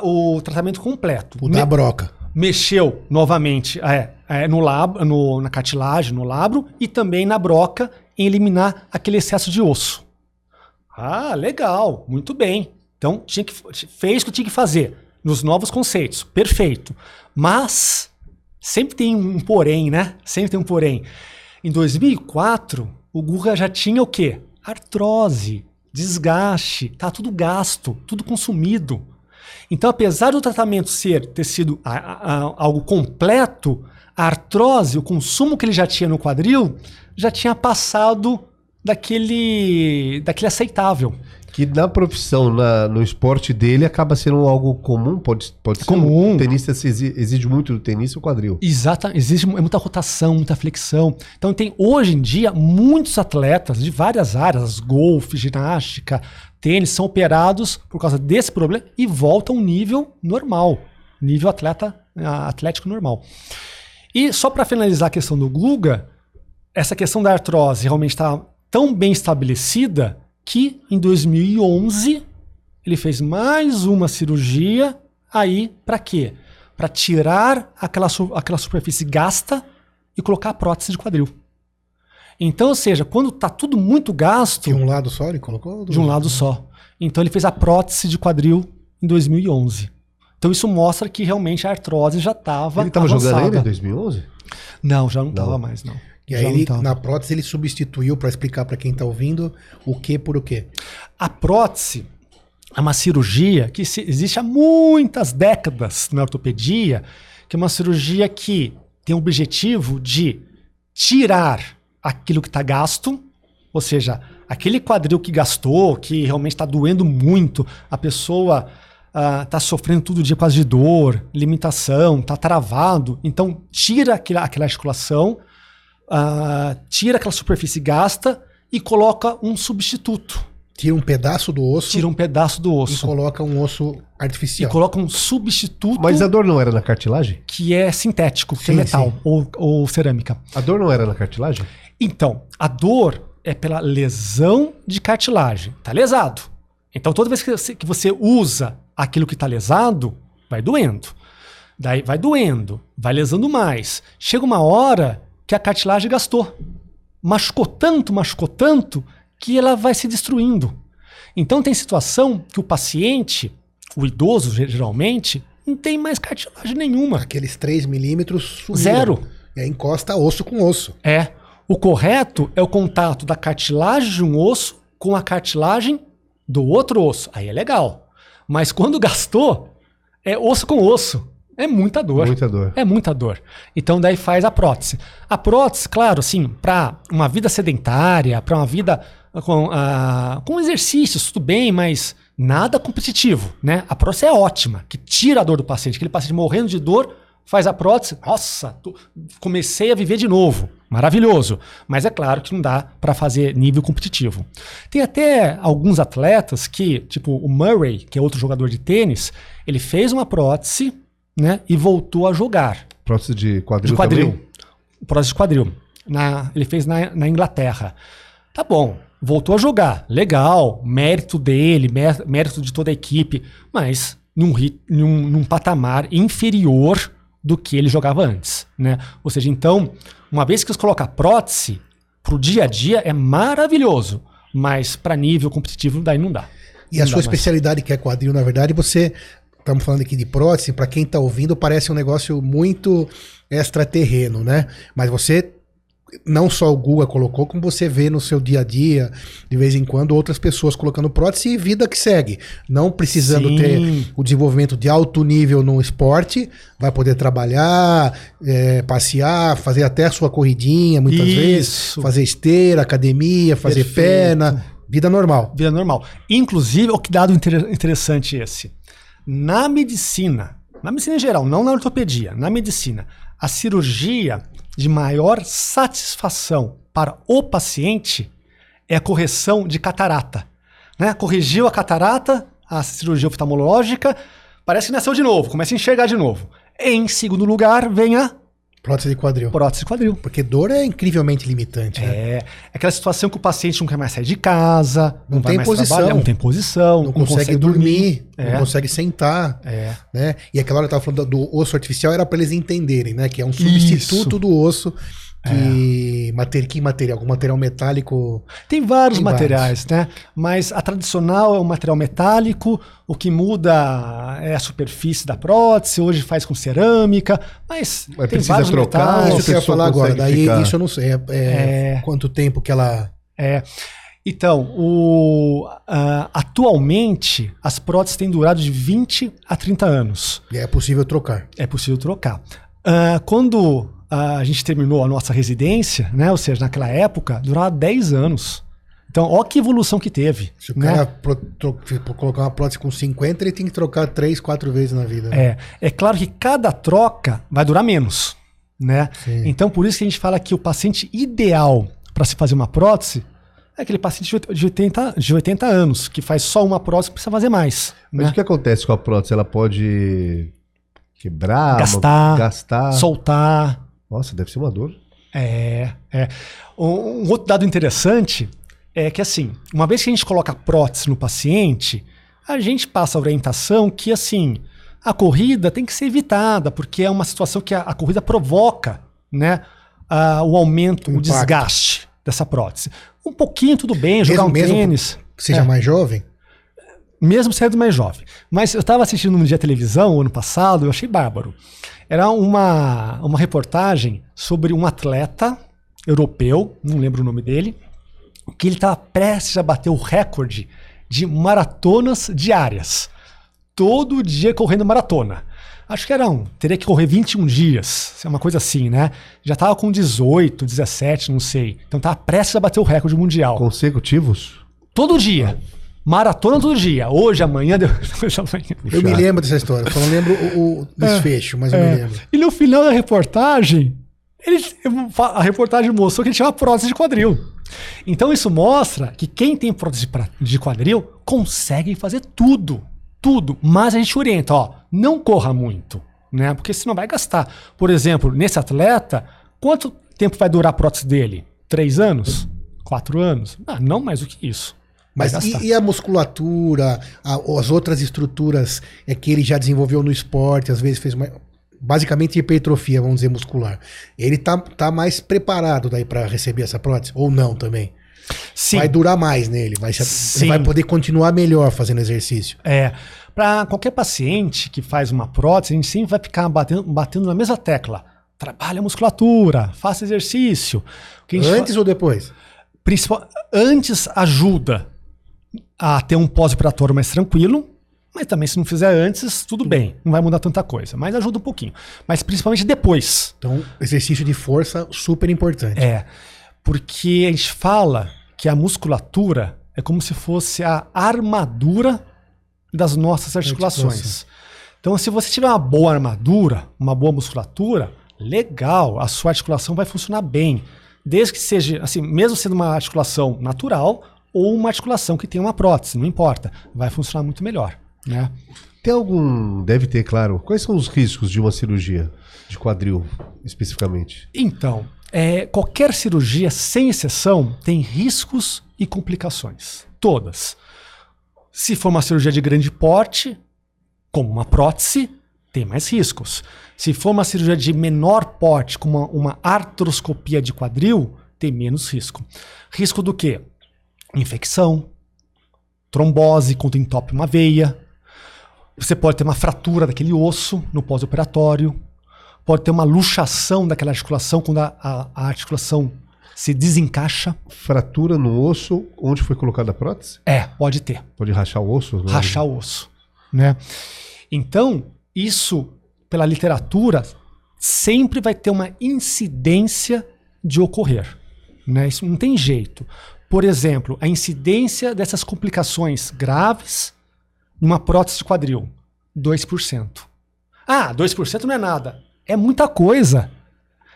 o, o tratamento completo. O da broca. Mexeu novamente é, é, no lab, no, na cartilagem, no labro e também na broca em eliminar aquele excesso de osso. Ah, legal, muito bem. Então tinha que, fez o que tinha que fazer nos novos conceitos, perfeito. Mas sempre tem um porém, né? Sempre tem um porém. Em 2004, o Guga já tinha o quê? artrose, desgaste, tá tudo gasto, tudo consumido. Então, apesar do tratamento ser ter sido a, a, a, algo completo, a artrose, o consumo que ele já tinha no quadril, já tinha passado daquele, daquele aceitável. Que na profissão, na- no esporte dele, acaba sendo algo comum, pode, pode ser. Comum. O tenista se exi- exige muito do tenista o quadril. Exata, existe mu- muita rotação, muita flexão. Então tem hoje em dia muitos atletas de várias áreas, golfe, ginástica, tênis, são operados por causa desse problema e voltam ao nível normal, nível atleta atlético normal. E só para finalizar a questão do Guga, essa questão da artrose realmente está tão bem estabelecida que em 2011 ele fez mais uma cirurgia aí para quê? Para tirar aquela, aquela superfície gasta e colocar a prótese de quadril. Então, ou seja, quando tá tudo muito gasto De um lado só ele colocou? de um lado só. Então ele fez a prótese de quadril em 2011. Então isso mostra que realmente a artrose já estava Ele estava jogando ainda em 2011? Não, já não estava mais, não. E aí, ele, na prótese, ele substituiu, para explicar para quem tá ouvindo, o que por o quê. A prótese é uma cirurgia que existe há muitas décadas na ortopedia, que é uma cirurgia que tem o objetivo de tirar aquilo que está gasto, ou seja, aquele quadril que gastou, que realmente está doendo muito, a pessoa está sofrendo todo dia causa de dor, limitação, está travado, então tira aquela, aquela articulação, ah, tira aquela superfície gasta e coloca um substituto. Tira um pedaço do osso Tira um pedaço do e osso. coloca um osso E artificial. coloca um substituto Mas a dor não era na cartilagem? que é sintético, que Sim, é metal ou, ou cerâmica. A dor não era na cartilagem? Então, a dor é pela lesão de cartilagem. Tá lesado. Então, toda vez que você, que você usa aquilo que tá lesado, vai doendo. Daí vai doendo, vai lesando mais. Chega uma hora que a cartilagem gastou. Machucou tanto, machucou tanto, que ela vai se destruindo. Então, tem situação que o paciente, o idoso ge- geralmente, não tem mais cartilagem nenhuma. Aqueles 3 milímetros sumiram. Zero. E aí encosta osso com osso. É. O correto é o contato da cartilagem de um osso com a cartilagem do outro osso. Aí é legal. Mas quando gastou, é osso com osso. É muita dor. Muita dor. É muita dor. Então daí faz a prótese. A prótese, claro, assim, para uma vida sedentária, para uma vida com, ah, com exercícios, tudo bem, mas nada competitivo, né? A prótese é ótima, que tira a dor do paciente. Aquele paciente morrendo de dor, faz a prótese. Nossa, tô- comecei a viver de novo. Maravilhoso. Mas é claro que não dá para fazer nível competitivo. Tem até alguns atletas que, tipo o Murray, que é outro jogador de tênis, ele fez uma prótese, né, e voltou a jogar. Prótese de quadril, De quadril. também? Prótese de quadril. Na, ele fez na, na Inglaterra. Tá bom, voltou a jogar. Legal, mérito dele, mé- mérito de toda a equipe, mas num, num, num patamar inferior do que ele jogava antes. Né? Ou seja, então, uma vez que você coloca a prótese, pro dia a dia é maravilhoso, mas para nível competitivo daí não dá. E Não a sua mais. especialidade, que é quadril, na verdade, você. Estamos falando aqui de prótese, para quem está ouvindo, parece um negócio muito extraterreno, né? Mas você, não só o Guga colocou, como você vê no seu dia a dia, de vez em quando, outras pessoas colocando prótese e vida que segue. Não precisando Sim. ter o desenvolvimento de alto nível no esporte, vai poder trabalhar, é, passear, fazer até a sua corridinha, muitas vezes, Isso. fazer esteira, academia, fazer Perfeito. perna, vida normal. Vida normal. Inclusive, o que dado inter- interessante esse. Na medicina, na medicina em geral, não na ortopedia, na medicina, a cirurgia de maior satisfação para o paciente é a correção de catarata. Né? Corrigiu a catarata, a cirurgia oftalmológica, parece que nasceu de novo, começa a enxergar de novo. Em segundo lugar, vem a Prótese de quadril. prótese de quadril. Porque dor é incrivelmente limitante, né? É, aquela situação que o paciente não quer mais sair de casa, não, Não tem posição. trabalhar, não tem posição, Não, consegue, dormir, não É. consegue sentar, É. né? E aquela hora eu tava falando do, do osso artificial era para eles entenderem, né? Que é um substituto Isso. do osso que, mater, que material? Algum material metálico Tem vários Tem materiais, né? Mas a tradicional é o material metálico, o que muda é a superfície da prótese, hoje faz com cerâmica, mas Mas tem precisa vários trocar, metais. Isso que eu ia falar agora. Daí ficar- isso eu não sei. É, é É. quanto tempo que ela. É. Então, o, ah, atualmente, as próteses têm durado de 20 a 30 anos. É possível trocar. É possível trocar. Ah, quando a gente terminou a nossa residência, né, ou seja, naquela época, durava 10 anos. Então, ó que evolução que teve. Se o né? cara pro- tro- for colocar uma prótese com 50, ele tem que trocar 3, 4 vezes na vida. né? É, é claro que cada troca vai durar menos, né? Sim. Então, por isso que a gente fala que o paciente ideal para se fazer uma prótese é aquele paciente de oit- de 80, de 80 anos, que faz só uma prótese e precisa fazer mais. Mas né? o que acontece com a prótese? Ela pode quebrar, Gastar, gastar. Soltar. Nossa, deve ser uma dor. É, é. Um, um outro dado interessante é que, assim, uma vez que a gente coloca a prótese no paciente, a gente passa a orientação que, assim, a corrida tem que ser evitada, porque é uma situação que a, a corrida provoca, né, a- o aumento, o Impacto. desgaste dessa prótese. Um pouquinho tudo bem, jogar Mesmo- um mesmo tênis. Que seja É. mais jovem. Mesmo sendo mais jovem. Mas eu estava assistindo um dia televisão ano passado, eu achei bárbaro. Era uma, uma reportagem sobre um atleta europeu, não lembro o nome dele, que ele estava prestes a bater o recorde de maratonas diárias. Todo dia correndo maratona. Acho que era um, teria que correr 21 dias, é uma coisa assim, né? Já estava com 18, 17, não sei. Então estava prestes a bater o recorde mundial. Consecutivos? Todo dia. Maratona todo dia. Hoje, amanhã, depois de amanhã. Eu me lembro dessa história, só não lembro o, o desfecho, mas eu me É. lembro. E no final da reportagem, ele, a reportagem mostrou que ele tinha uma prótese de quadril. Então isso mostra que quem tem prótese de quadril consegue fazer tudo. Tudo. Mas a gente orienta, ó, não corra muito, né? Porque senão vai gastar. Por exemplo, nesse atleta, quanto tempo vai durar a prótese dele? Três anos? Quatro anos? Ah, não mais do que isso. Mas e, e a musculatura, a- as outras estruturas é que ele já desenvolveu no esporte, às vezes fez uma, basicamente hipertrofia, vamos dizer, muscular. Ele tá, tá mais preparado daí para receber essa prótese? Ou não também? Sim. Vai durar mais nele, vai, Sim. vai poder continuar melhor fazendo exercício. É, para qualquer paciente que faz uma prótese, a gente sempre vai ficar batendo, batendo na mesma tecla. Trabalha a musculatura, faça exercício. Antes ou depois? principal- antes ajuda a ter um pós-operatório mais tranquilo, mas também se não fizer antes, tudo bem, não vai mudar tanta coisa, mas ajuda um pouquinho. Mas principalmente depois. Então, exercício de força super importante. É, porque a gente fala que a musculatura é como se fosse a armadura das nossas articulações. Então, se você tiver uma boa armadura, uma boa musculatura, legal, a sua articulação vai funcionar bem. Desde que seja, assim, mesmo sendo uma articulação natural ou uma articulação que tenha uma prótese, não importa, vai funcionar muito melhor, né? Tem algum. Deve ter, claro. Quais são os riscos de uma cirurgia de quadril, especificamente? Então, é, qualquer cirurgia, sem exceção, tem riscos e complicações. Todas. Se for uma cirurgia de grande porte, como uma prótese, tem mais riscos. Se for uma cirurgia de menor porte, como uma, uma artroscopia de quadril, tem menos risco. Risco do quê? Infecção, trombose quando entope uma veia. Você pode ter uma fratura daquele osso no pós-operatório pode ter uma luxação daquela articulação quando a, a- a articulação se desencaixa. Fratura no osso onde foi colocada a prótese? É, pode ter. Pode rachar o osso? né? Rachar o osso. Né? Então, isso, pela literatura, sempre vai ter uma incidência de ocorrer. Né? Isso não tem jeito. Por exemplo, a incidência dessas complicações graves numa prótese de quadril, 2%. Ah, 2% não é nada. É muita coisa.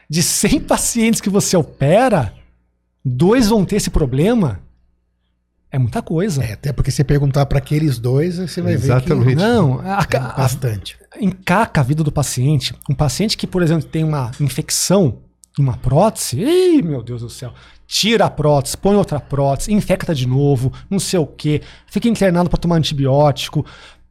De 100 pacientes que você opera, dois vão ter esse problema. É muita coisa. É, até porque se perguntar para aqueles dois, você vai Exatamente. Não, a, ver que é a- bastante. encaca a vida do paciente. Um paciente que, por exemplo, tem uma infecção numa prótese, ih, meu Deus do céu, tira a prótese, põe outra prótese, infecta de novo, não sei o quê, fica internado para tomar antibiótico,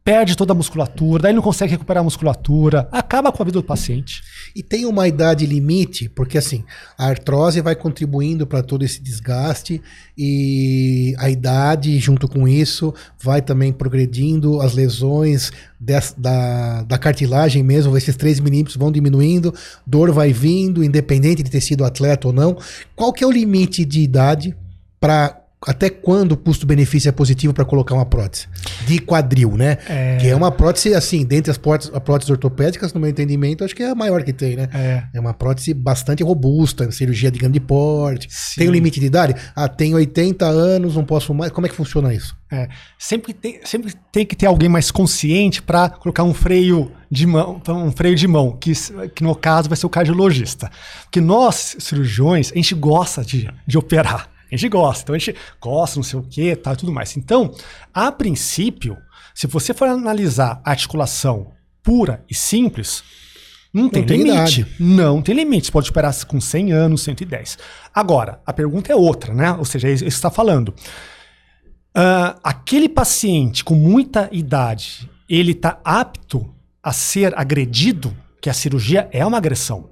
perde toda a musculatura, daí não consegue recuperar a musculatura, acaba com a vida do paciente. E tem uma idade limite, porque assim, a artrose vai contribuindo para todo esse desgaste e a idade, junto com isso, vai também progredindo, as lesões des- da, da cartilagem mesmo, esses 3 milímetros vão diminuindo, dor vai vindo, independente de ter sido atleta ou não. Qual que é o limite de idade para até quando o custo-benefício é positivo para colocar uma prótese? De quadril, né? É. Que é uma prótese, assim, dentre as próteses, próteses ortopédicas, no meu entendimento, acho que é a maior que tem, né? É. É uma prótese bastante robusta, cirurgia de grande porte. Sim. Tem um limite de idade? Ah, tenho 80 anos, não posso mais. Como é que funciona isso? É, sempre, tem, sempre tem que ter alguém mais consciente para colocar um freio de mão, um freio de mão, que, que no caso vai ser o cardiologista. Porque nós, cirurgiões, a gente gosta de, de operar. A gente gosta, então a gente gosta, não sei o que, e tudo mais. Então, a princípio, se você for analisar a articulação pura e simples, não tem, tem limite. idade. Não tem limite. Você pode operar com 100 anos, 110. Agora, a pergunta é outra, né? Ou seja, é isso que você está falando. Ah, aquele paciente com muita idade, ele está apto a ser agredido, que a cirurgia é uma agressão.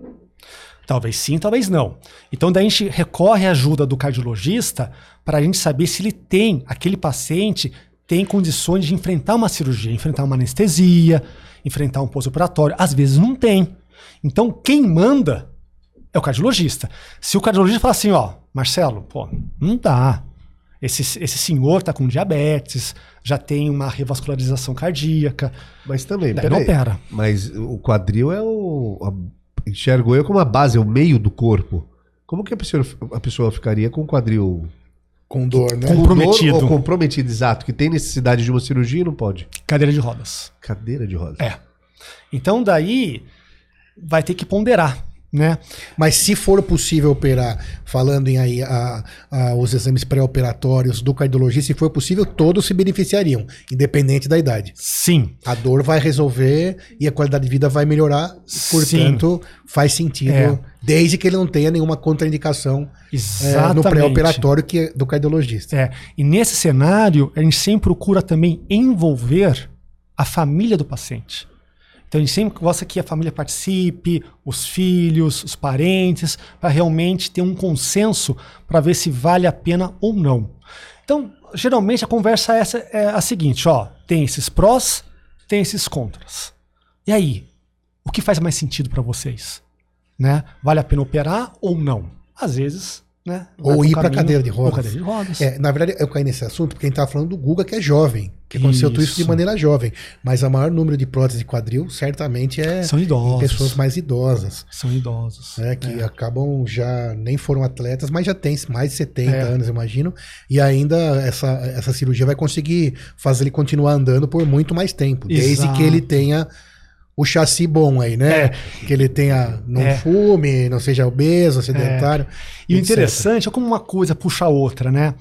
Talvez sim, talvez não. Então daí a gente recorre à ajuda do cardiologista para a gente saber se ele tem, aquele paciente tem condições de enfrentar uma cirurgia, enfrentar uma anestesia, enfrentar um pós-operatório. Às vezes não tem. Então quem manda é o cardiologista. Se o cardiologista falar assim, ó, Marcelo, pô, não dá. Esse, esse senhor tá com diabetes, já tem uma revascularização cardíaca. Mas também, peraí. opera. Mas o quadril é o. enxergo eu como a base, é o meio do corpo. Como que a pessoa, a pessoa ficaria com o quadril Com dor, né? Com- Comprometido. Com dor ou comprometido, exato, que tem necessidade de uma cirurgia e não pode. Cadeira de rodas. Cadeira de rodas. É. Então daí vai ter que ponderar, né? Mas se for possível operar, falando em aí a- a- os exames pré-operatórios do cardiologista, se for possível, todos se beneficiariam, independente da idade. Sim. A dor vai resolver e a qualidade de vida vai melhorar, portanto, faz sentido, É. desde que ele não tenha nenhuma contraindicação é, no pré-operatório que é do cardiologista. É. E nesse cenário, a gente sempre procura também envolver a família do paciente. Então a gente sempre gosta que a família participe, os filhos, os parentes, para realmente ter um consenso para ver se vale a pena ou não. Então, geralmente a conversa é, essa, é a seguinte, ó, tem esses prós, tem esses contras. E aí, o que faz mais sentido para vocês? Né? Vale a pena operar ou não? Às vezes, né? Ou ir caminho- cadeira de rodas. cadeira de rodas. É, na verdade, eu caí nesse assunto porque a gente tava falando do Guga, que é jovem, que aconteceu tudo isso de Isso. maneira jovem. Mas o maior número de próteses de quadril, certamente, é São idosos. pessoas mais idosas. São idosos. né, que acabam já nem foram atletas, mas já tem mais de 70 É. anos, imagino, e ainda essa, essa cirurgia vai conseguir fazer ele continuar andando por muito mais tempo, desde Exato. que ele tenha o chassi bom aí, né? É. Que ele tenha, não É. fume, não seja obeso, sedentário. E o interessante é como uma coisa puxa a outra, né?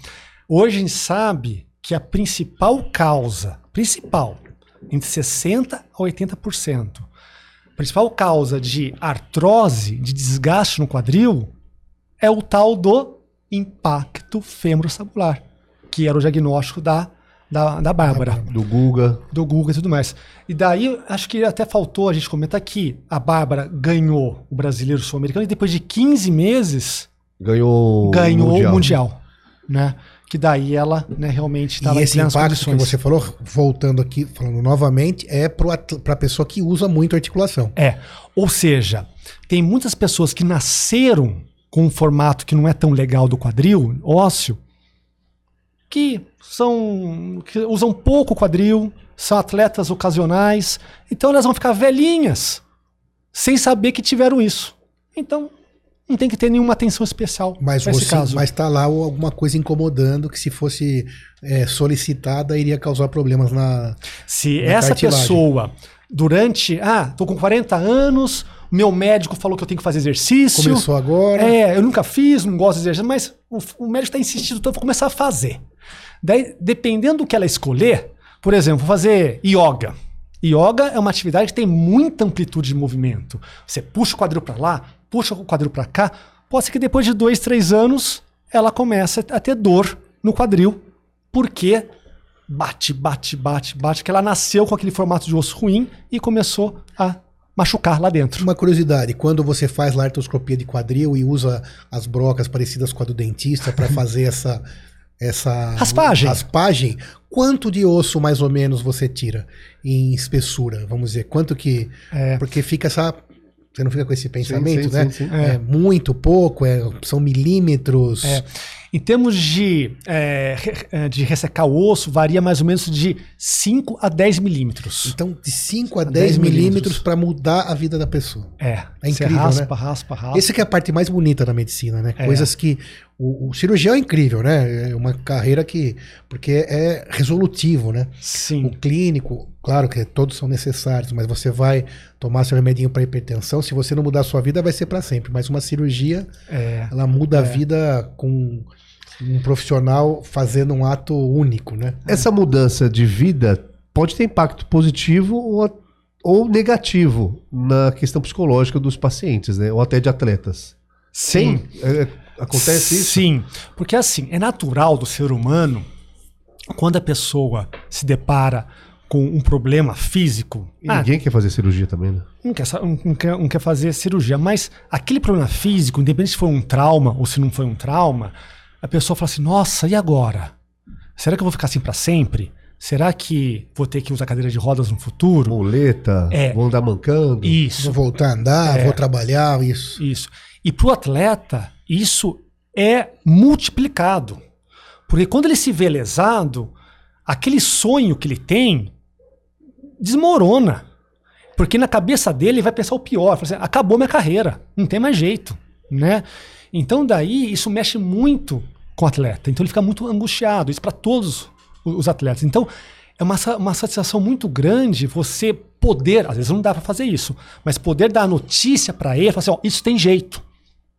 Hoje a gente sabe que a principal causa, principal, entre 60% a 80%, a principal causa de artrose, de desgaste no quadril, é o tal do impacto femorosabular, que era o diagnóstico da, da, da Bárbara Do Guga. do Google e tudo mais. E daí, acho que até faltou a gente comentar aqui. A Bárbara ganhou o brasileiro sul-americano e depois de 15 meses Ganhou, ganhou mundial. o Mundial. Né? Que daí ela né, realmente estava E esse impacto que você falou, voltando aqui, falando novamente, é para a pessoa que usa muito articulação. É. Ou seja, tem muitas pessoas que nasceram com um formato que não é tão legal do quadril ósseo, que são que usam pouco quadril, são atletas ocasionais, então elas vão ficar velhinhas sem saber que tiveram isso. Então, não tem que ter nenhuma atenção especial Mas pra esse você, caso. mas tá lá alguma coisa incomodando que se fosse é, solicitada iria causar problemas na. Se na essa cartilagem. pessoa, durante. Ah, tô com 40 anos, meu médico falou que eu tenho que fazer exercício. Começou agora. É, eu nunca fiz, não gosto de exercício, mas o, o médico está insistindo, então eu vou começar a fazer. Daí, dependendo do que ela escolher, por exemplo, vou fazer yoga. Yoga é uma atividade que tem muita amplitude de movimento. Você puxa o quadril para lá, puxa o quadril para cá. Pode ser que depois de dois, três anos ela comece a ter dor no quadril, porque bate, bate, bate, bate, que ela nasceu com aquele formato de osso ruim e começou a machucar lá dentro. Uma curiosidade, quando você faz lá artroscopia de quadril e usa as brocas parecidas com a do dentista para fazer essa essa Raspagem. raspagem, quanto de osso mais ou menos você tira em espessura, vamos dizer, quanto que É. porque fica essa Você não fica com esse pensamento, sim, né? sim, sim. É. muito pouco, é, são milímetros. É. Em termos de, é, é, de ressecar o osso, varia mais ou menos de 5 a 10 milímetros. Então, de 5 a 10 10 milímetros para mudar a vida da pessoa. É, É você incrível, raspa, raspa, raspa. Essa que é a parte mais bonita da medicina, né? É. Coisas que. O, o cirurgião é incrível, né? É uma carreira que. Porque é resolutivo, né? O Sim, clínico, claro que todos são necessários, mas você vai tomar seu remedinho para hipertensão. Se você não mudar a sua vida, vai ser para sempre. Mas uma cirurgia, é. ela muda a vida com um profissional fazendo um ato único, né? Essa mudança de vida pode ter impacto positivo ou, ou negativo na questão psicológica dos pacientes, né? Ou até de atletas. Sim. É, acontece isso? Sim, porque assim, é natural do ser humano, quando a pessoa se depara com um problema físico, E ah, ninguém quer fazer cirurgia também, né? não, quer, não, quer, não quer fazer cirurgia, mas aquele problema físico, independente se foi um trauma ou se não foi um trauma, a pessoa fala assim: nossa, e agora? Será que eu vou ficar assim para sempre? Será que vou ter que usar cadeira de rodas no futuro? Muleta, É. vão andar mancando. Isso. Vou voltar a andar, vou trabalhar, isso. Isso. E para o atleta, isso é multiplicado. Porque quando ele se vê lesado, aquele sonho que ele tem desmorona. Porque na cabeça dele ele vai pensar o pior. Assim, acabou minha carreira, não tem mais jeito. Né? Então daí isso mexe muito com o atleta. Então ele fica muito angustiado. Isso para todos os atletas. Então é uma, uma satisfação muito grande você poder, às vezes não dá para fazer isso, mas poder dar a notícia para ele, falar assim, ó, isso tem jeito,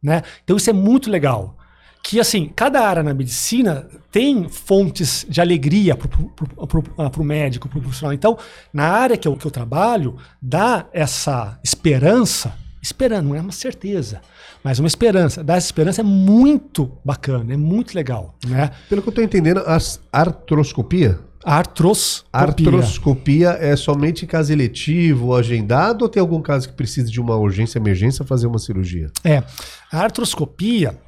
né? Então isso é muito legal. Que assim, cada área na medicina tem fontes de alegria para o médico, para o profissional. Então, na área que eu, que eu trabalho, dá essa esperança, esperando, não é uma certeza, mas uma esperança. Dar essa esperança é muito bacana, é muito legal, né? Pelo que eu tô entendendo, a artroscopia. Artroscopia. Artroscopia é somente em caso eletivo, agendado, ou tem algum caso que precisa de uma urgência, emergência, fazer uma cirurgia? É, a artroscopia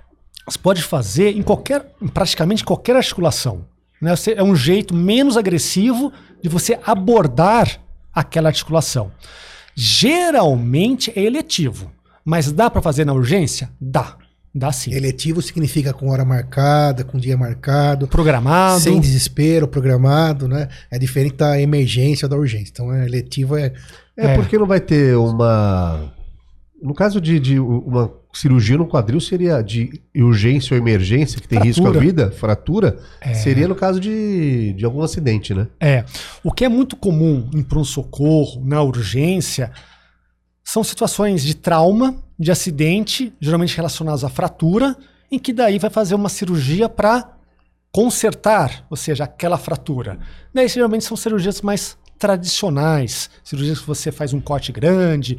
você pode fazer em qualquer, em praticamente qualquer articulação. Né? É um jeito menos agressivo de você abordar aquela articulação. Geralmente é eletivo, mas dá para fazer na urgência? Dá, dá sim. Eletivo significa com hora marcada, com dia marcado, Programado. sem desespero, programado, né? É diferente da emergência da urgência. Então, é eletivo é. É, É. porque não vai ter uma. No caso de, de uma cirurgia no quadril, seria de urgência ou emergência, que tem risco à Fratura. vida, fratura, É. seria no caso de, de algum acidente, né? É. O que é muito comum em pronto-socorro, na urgência, são situações de trauma, de acidente, geralmente relacionados à fratura, em que daí vai fazer uma cirurgia para consertar, ou seja, aquela fratura. Daí geralmente são cirurgias mais tradicionais, cirurgias que você faz um corte grande.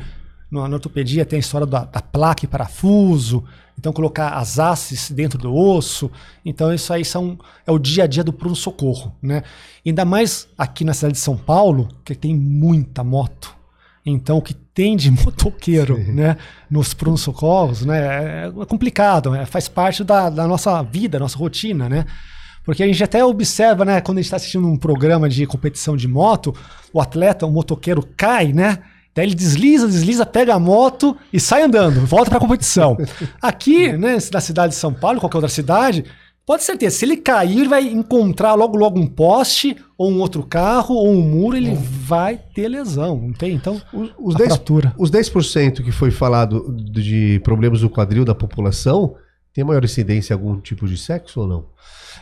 Na ortopedia tem a história da, da placa e parafuso, então colocar as hastes dentro do osso. Então isso aí são, é o dia a dia do pronto-socorro, né? Ainda mais aqui na cidade de São Paulo, que tem muita moto. Então, o que tem de motoqueiro né, nos pronto-socorros né, é é complicado, né, faz parte da, da nossa vida, nossa rotina, né? Porque a gente até observa, né, quando a gente está assistindo um programa de competição de moto, o atleta, o motoqueiro cai, né? Daí ele desliza, desliza, pega a moto e sai andando, volta para a competição. Aqui, né, na cidade de São Paulo, qualquer outra cidade, pode ser certeza, se ele cair, ele vai encontrar logo logo um poste, ou um outro carro, ou um muro, ele vai ter lesão, não tem? Então, Os, os a 10%, fratura. os 10% que foi falado de problemas do quadril da população, tem maior incidência em algum tipo de sexo ou não?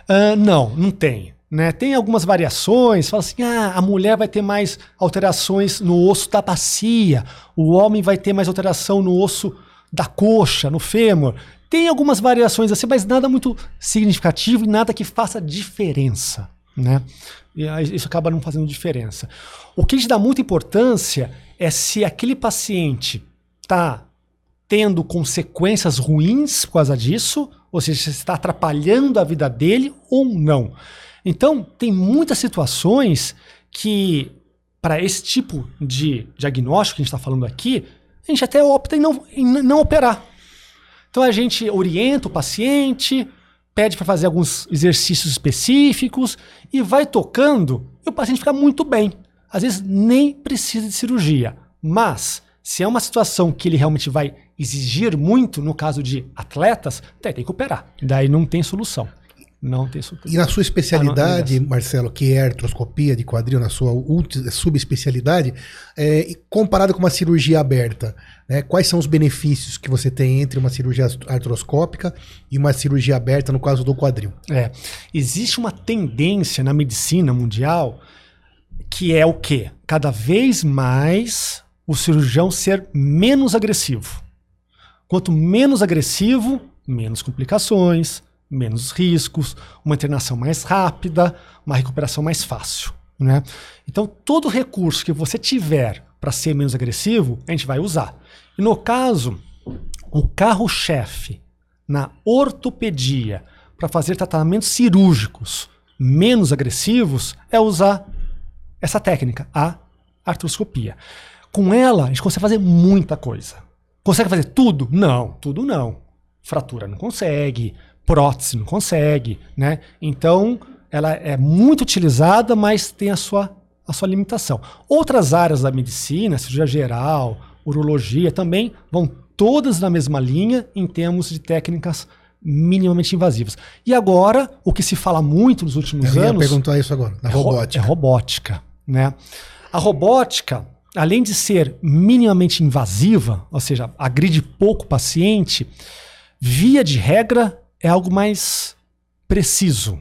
Ah, não, não tem. Né? Tem algumas variações, fala assim: ah, a mulher vai ter mais alterações no osso da bacia, o homem vai ter mais alteração no osso da coxa, no fêmur. Tem algumas variações assim, mas nada muito significativo e nada que faça diferença. Né? Isso acaba não fazendo diferença. O que a gente dá muita importância é se aquele paciente está tendo consequências ruins por causa disso, ou seja, se está atrapalhando a vida dele ou não. Então, tem muitas situações que, para esse tipo de diagnóstico que a gente está falando aqui, a gente até opta em não, em não operar. Então, a gente orienta o paciente, pede para fazer alguns exercícios específicos e vai tocando e o paciente fica muito bem. Às vezes nem precisa de cirurgia, mas Se é uma situação que ele realmente vai exigir muito, no caso de atletas, tem que operar. Daí não tem solução. Não tem solução. E na sua especialidade, Ah, Marcelo, que é artroscopia de quadril, na sua subespecialidade, é, comparado com uma cirurgia aberta, né, quais são os benefícios que você tem entre uma cirurgia artroscópica e uma cirurgia aberta, no caso do quadril? É. Existe uma tendência na medicina mundial que é o quê? Cada vez mais o cirurgião ser menos agressivo. Quanto menos agressivo, menos complicações, menos riscos, uma internação mais rápida, uma recuperação mais fácil. Né? Então, todo recurso que você tiver para ser menos agressivo, a gente vai usar. E no caso, o carro-chefe na ortopedia para fazer tratamentos cirúrgicos menos agressivos é usar essa técnica, a artroscopia. Com ela, a gente consegue fazer muita coisa. Consegue fazer tudo? Não, tudo não. Fratura não consegue, prótese não consegue, né? Então, ela é muito utilizada, mas tem a sua, a sua limitação. Outras áreas da medicina, cirurgia geral, urologia, também vão todas na mesma linha em termos de técnicas minimamente invasivas. E agora, o que se fala muito nos últimos Eu ia anos perguntar isso agora, na é ro- robótica. É robótica, né? A robótica, além de ser minimamente invasiva, ou seja, agride pouco o paciente, via de regra é algo mais preciso.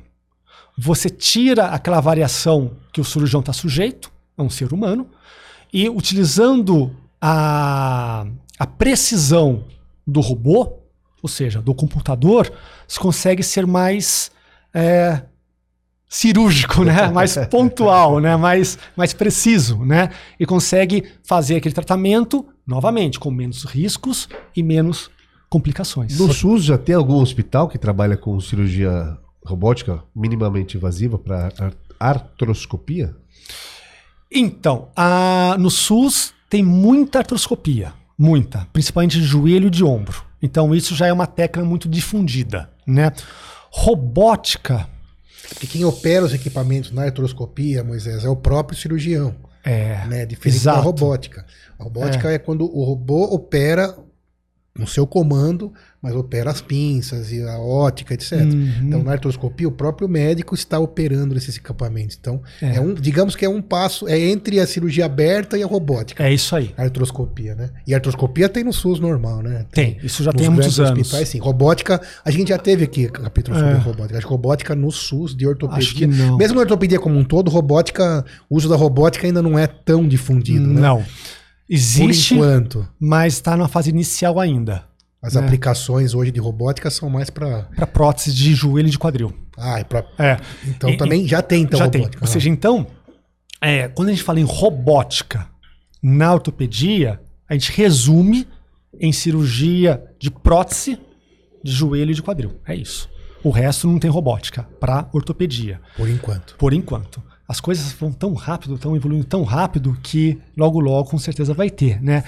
Você tira aquela variação que o cirurgião está sujeito, é um ser humano, e utilizando a, a precisão do robô, ou seja, do computador, se consegue ser mais é, cirúrgico, né? mais pontual, né? mais, mais preciso, né? e consegue fazer aquele tratamento novamente com menos riscos e menos complicações. No SUS já tem algum hospital que trabalha com cirurgia robótica minimamente invasiva para artroscopia? Então, a- no SUS tem muita artroscopia, muita, principalmente de joelho e de ombro. Então isso já é uma técnica muito difundida, né? Robótica Porque quem opera os equipamentos na artroscopia, Moisés, é o próprio cirurgião. é né? Diferente Exato. da robótica. A robótica é. quando o robô opera no seu comando, mas opera as pinças e a ótica, etc. Uhum. Então, na artroscopia, o próprio médico está operando esses equipamentos. Então, É. é. um, digamos que é um passo, é entre a cirurgia aberta e a robótica. é isso aí. A artroscopia, né? E a artroscopia tem no SUS normal, né? Tem, isso já tem há muitos anos. hospitais, sim. Robótica, a gente já teve aqui capítulo sobre É. robótica. Acho que robótica no SUS de ortopedia. Acho que não. Mesmo na ortopedia como um todo, robótica, o uso da robótica ainda não é tão difundido, né? Não. Por Existe, enquanto. mas está na fase inicial ainda. As É. aplicações hoje de robótica são mais para. Para prótese de joelho e de quadril. Ah, é pra... É. então E- também já tem então já tem. robótica. Ou seja, então, é, quando a gente fala em robótica na ortopedia, a gente resume em cirurgia de prótese de joelho e de quadril. É isso. O resto não tem robótica para ortopedia, por enquanto. por enquanto. As coisas vão tão rápido, estão evoluindo tão rápido que logo logo com certeza vai ter, né?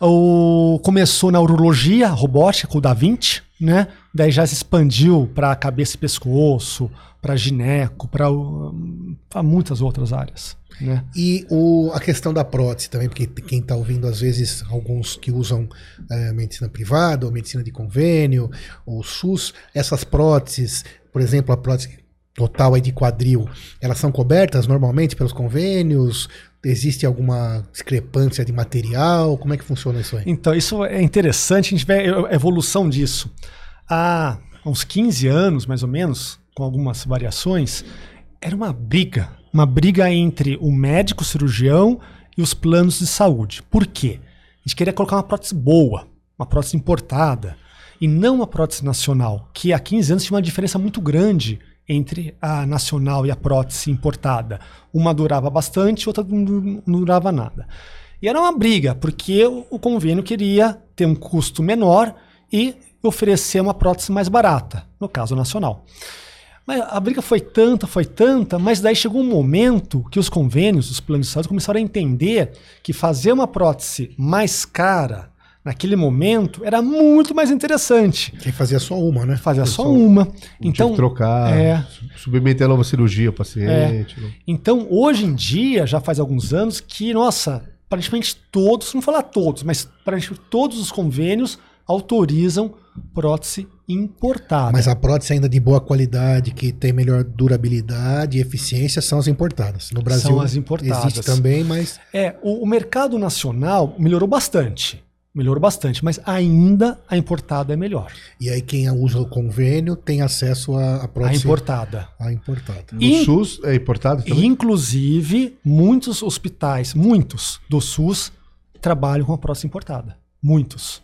O, começou na urologia, robótica com o Da Vinci, né? Daí já se expandiu para cabeça e pescoço, para gineco, para muitas outras áreas, né? E o, a questão da prótese também, porque quem está ouvindo, às vezes, alguns que usam eh, medicina privada ou medicina de convênio, ou SUS, essas próteses, por exemplo, a prótese total aí de quadril, elas são cobertas normalmente pelos convênios? Existe alguma discrepância de material? Como é que funciona isso aí? Então, isso é interessante, a gente vê a evolução disso. Há uns 15 anos, mais ou menos, com algumas variações, era uma briga. Uma briga entre o médico cirurgião e os planos de saúde. Por quê? A gente queria colocar uma prótese boa, uma prótese importada, e não uma prótese nacional, que há 15 anos tinha uma diferença muito grande entre a nacional e a prótese importada. Uma durava bastante, outra não durava nada. E era uma briga, porque o o convênio queria ter um custo menor e oferecer uma prótese mais barata, no caso nacional. Mas a briga foi tanta, foi tanta, mas daí chegou um momento que os convênios, os planos de saúde começaram a entender que fazer uma prótese mais cara naquele momento era muito mais interessante. Quem fazia só uma, né? Fazia só Só- uma. Então, que trocar, é. su- submeter a nova cirurgia ao paciente. né? então, hoje em dia, já faz alguns anos, que, nossa, praticamente todos, não falar todos, mas praticamente todos os convênios autorizam prótese importada. Mas a prótese ainda de boa qualidade, que tem melhor durabilidade e eficiência, são as importadas. No Brasil São as importadas. existe também, mas É, o, o mercado nacional melhorou bastante. Melhorou bastante, mas ainda a importada é melhor. e aí quem usa o convênio tem acesso à à A prótese importada. à importada. No E- SUS é importado E, também? inclusive, muitos hospitais, muitos do SUS, trabalham com a prótese importada. Muitos.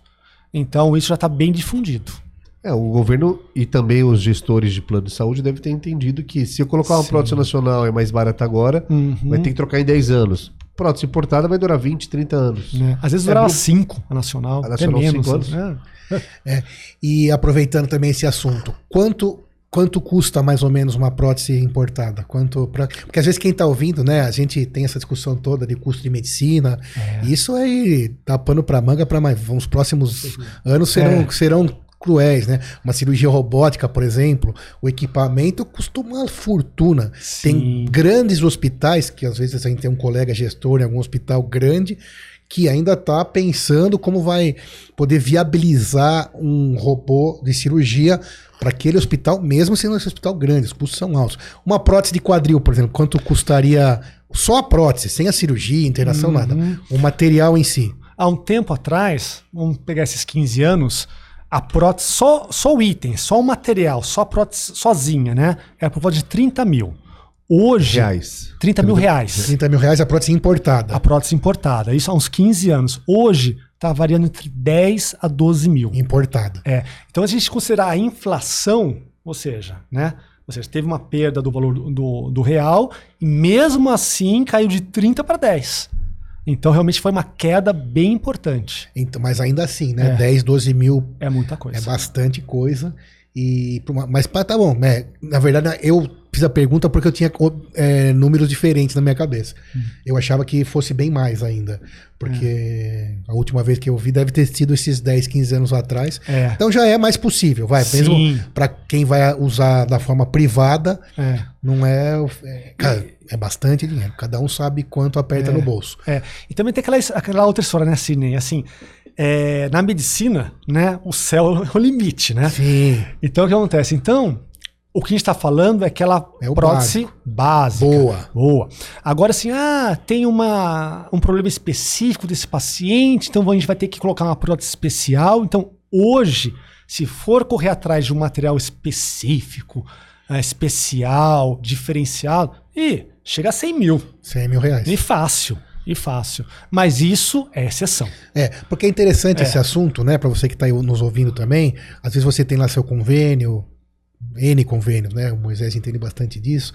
Então, isso já está bem difundido. É, o governo e também os gestores de plano de saúde devem ter entendido que se eu colocar uma Sim. prótese nacional é mais barata agora, Uhum. vai ter que trocar em 10 anos. Prótese importada vai durar 20, 30 anos. Né? Às vezes É, durava Bru- 5 a nacional, A nacional, até menos. cinco anos? né? E aproveitando também esse assunto, quanto quanto custa mais ou menos uma prótese importada? Quanto pra... Porque às vezes quem está ouvindo, né, a gente tem essa discussão toda de custo de medicina. É. Isso aí dá pano para manga para mais. Os próximos anos serão, É. serão cruéis, né? Uma cirurgia robótica, por exemplo, o equipamento custa uma fortuna. Tem Sim. grandes hospitais, que às vezes a gente tem um colega gestor em algum hospital grande, que ainda está pensando como vai poder viabilizar um robô de cirurgia para aquele hospital, mesmo sendo esse hospital grande, os custos são altos. Uma prótese de quadril, por exemplo, quanto custaria só a prótese, sem a cirurgia, internação, nada. Uhum. O material em si. Há um tempo atrás, vamos pegar esses 15 anos, a prótese, só, só o item, só o material, só a prótese sozinha, né? Era por volta de 30 mil. Hoje, Reais. 30 mil reais. 30 mil reais a prótese importada. A prótese importada. Isso há uns 15 anos. Hoje, está variando entre 10 a 12 mil. Importada. É. Então, a gente considerar a inflação, ou seja, né? Ou seja, teve uma perda do valor do, do, do real e mesmo assim caiu de 30 para 10. Então, realmente foi uma queda bem importante. Então, mas ainda assim, né? É. 10, 12 mil É muita coisa. É bastante coisa. E, mas tá bom, né? Na verdade, eu fiz a pergunta porque eu tinha é, números diferentes na minha cabeça. Hum. Eu achava que fosse bem mais ainda. Porque a última vez que eu vi deve ter sido esses 10, 15 anos atrás. É. Então já é mais possível, vai. Sim. Mesmo para quem vai usar da forma privada, É. não é. É, cara, é bastante dinheiro. Cada um sabe quanto aperta É. no bolso. É. E também tem aquela, aquela outra história, né, Sidney? Assim, é, na medicina, né, o céu é o limite, né? Sim. Então, o que acontece? Então, o que a gente está falando é aquela É prótese básica. Boa. Boa. Agora, assim, ah, tem uma, um problema específico desse paciente, então a gente vai ter que colocar uma prótese especial. Então, hoje, se for correr atrás de um material específico, eh, especial, diferenciado, e chega a 100 mil. 100 mil reais. E fácil. E fácil. Mas isso é exceção. É, porque é interessante É. esse assunto, né? Para você que está nos ouvindo também. Às vezes você tem lá seu convênio, N convênios, né? O Moisés entende bastante disso.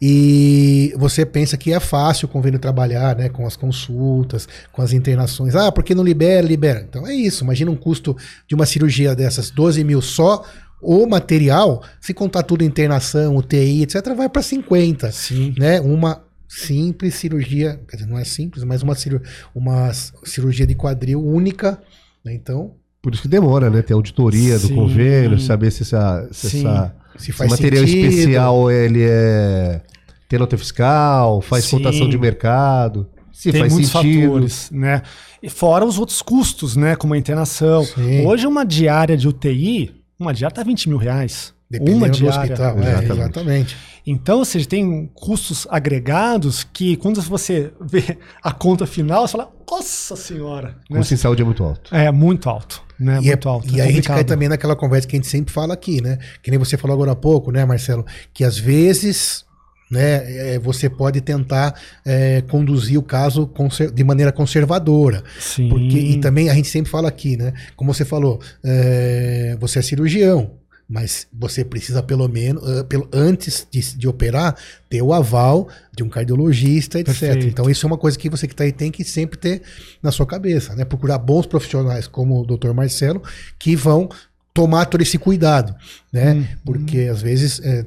E você pensa que é fácil o convênio trabalhar, né? Com as consultas, com as internações. Ah, porque não libera, libera. Então é isso. Imagina um custo de uma cirurgia dessas, 12 mil só. O material, se contar tudo internação, UTI, etc., vai para 50 Sim. né? Uma simples cirurgia, quer dizer, não é simples, mas uma, cirurgia, uma cirurgia de quadril única, né? Então, Por isso que demora, né? Ter auditoria do Sim. convênio, saber se, essa, se, essa- se faz material sentido. especial ele é tem nota fiscal, faz Sim. cotação de mercado, se Tem faz muitos sentido. fatores, né? E fora os outros custos, né? Como a internação. Sim. Hoje, uma diária de UTI, uma diária tá 20 mil reais. Dependendo uma do diária. hospital. é, Exatamente. exatamente. Então, ou seja, tem custos agregados que quando você vê a conta final, você fala, nossa senhora. O Né? custo em saúde é muito alto. É muito alto. Né? E, é- muito alto. e é aí a gente cai também naquela conversa que a gente sempre fala aqui, né? Que nem você falou agora há pouco, né, Marcelo? Que às vezes né, é, você pode tentar é, conduzir o caso de maneira conservadora. Sim. Porque, e também a gente sempre fala aqui, né? Como você falou, é, você é cirurgião, mas você precisa pelo menos, ah, pelo, antes de, de operar, ter o aval de um cardiologista, etc. Perfeito. Então isso é uma coisa que você que está aí tem que sempre ter na sua cabeça, né? Procurar bons profissionais como o Dr. Marcelo que vão tomar todo esse cuidado, né? Uhum. Porque às vezes, é,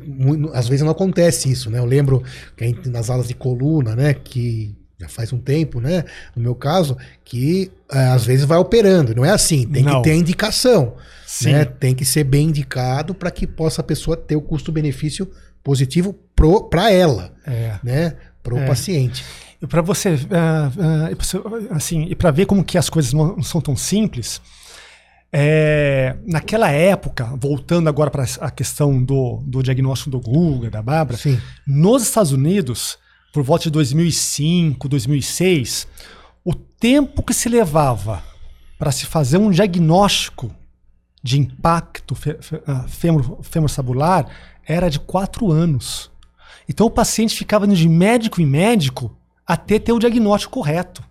às vezes não acontece isso, né? Eu lembro gente, nas aulas de coluna, né? Que já faz um tempo, né? No meu caso, que é, às vezes vai operando. Não é assim, tem Não. que ter indicação. Sim. Né? Tem que ser bem indicado para que possa a pessoa ter o custo-benefício positivo para ela. É. Né? para o É. paciente. E para você, pra você, assim, e para ver como que as coisas não são tão simples, é, naquela época, voltando agora para a questão do, do diagnóstico do Google, da Bárbara, nos Estados Unidos, por volta de 2005, 2006, o tempo que se levava para se fazer um diagnóstico de impacto ah, fêmur- femorsabular era de quatro anos. Então o paciente ficava indo de médico em médico até ter o diagnóstico correto.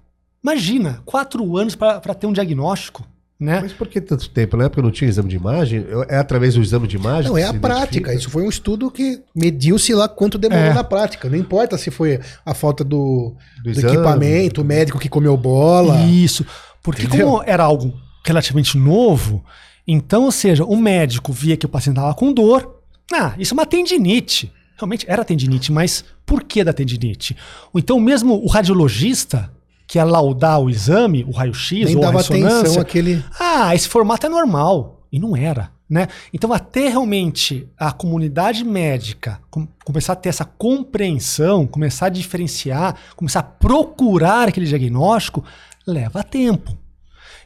Imagina, quatro anos para ter um diagnóstico, né? Mas por que tanto tempo? Na época não tinha exame de imagem? É através do exame de imagem? Não, é a prática. identifica? Isso foi um estudo que mediu-se lá quanto demorou É. na prática. Não importa se foi a falta do, Do do equipamento, o médico que comeu bola. Isso. Porque Entendeu? como era algo relativamente novo, então, ou seja, o médico via que o paciente estava com dor. Ah, isso é uma tendinite. Realmente era tendinite, mas por que da tendinite? Ou então mesmo o radiologista, que ia laudar o exame, o raio-x ou a ressonância, atenção àquele. ah, esse formato é normal. E não era. Né? Então, até realmente a comunidade médica com- começar a ter essa compreensão, começar a diferenciar, começar a procurar aquele diagnóstico, leva tempo.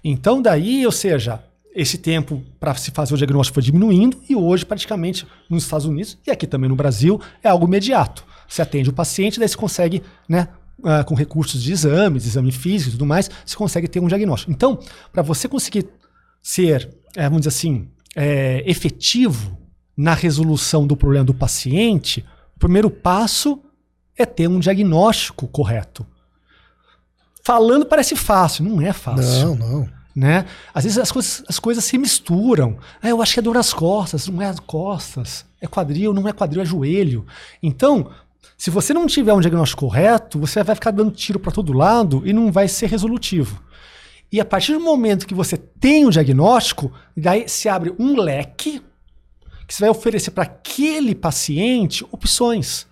Então, daí, ou seja, esse tempo para se fazer o diagnóstico foi diminuindo e hoje, praticamente, nos Estados Unidos e aqui também no Brasil, é algo imediato. Você atende o paciente, daí você consegue, né, ah, com recursos de exames, exame físico e tudo mais, você consegue ter um diagnóstico. Então, para você conseguir ser, eh, vamos dizer assim, eh, efetivo na resolução do problema do paciente, o primeiro passo é ter um diagnóstico correto. Falando parece fácil, não é fácil Não, não. né? Às vezes as coisas, as coisas se misturam. Ah, eu acho que é dor nas costas, não é as costas. É quadril, não é quadril, é joelho. Então, se você não tiver um diagnóstico correto, você vai ficar dando tiro para todo lado e não vai ser resolutivo. E a partir do momento que você tem o diagnóstico, daí se abre um leque que você vai oferecer para aquele paciente opções.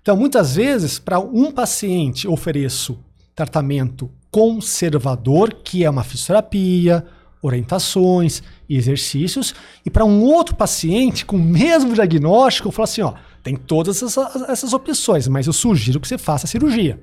Então, muitas vezes, para um paciente, eu ofereço tratamento conservador, que é uma fisioterapia, orientações e exercícios, e para um outro paciente com o mesmo diagnóstico, eu falo assim, ó, tem todas essas, essas opções, mas eu sugiro que você faça a cirurgia.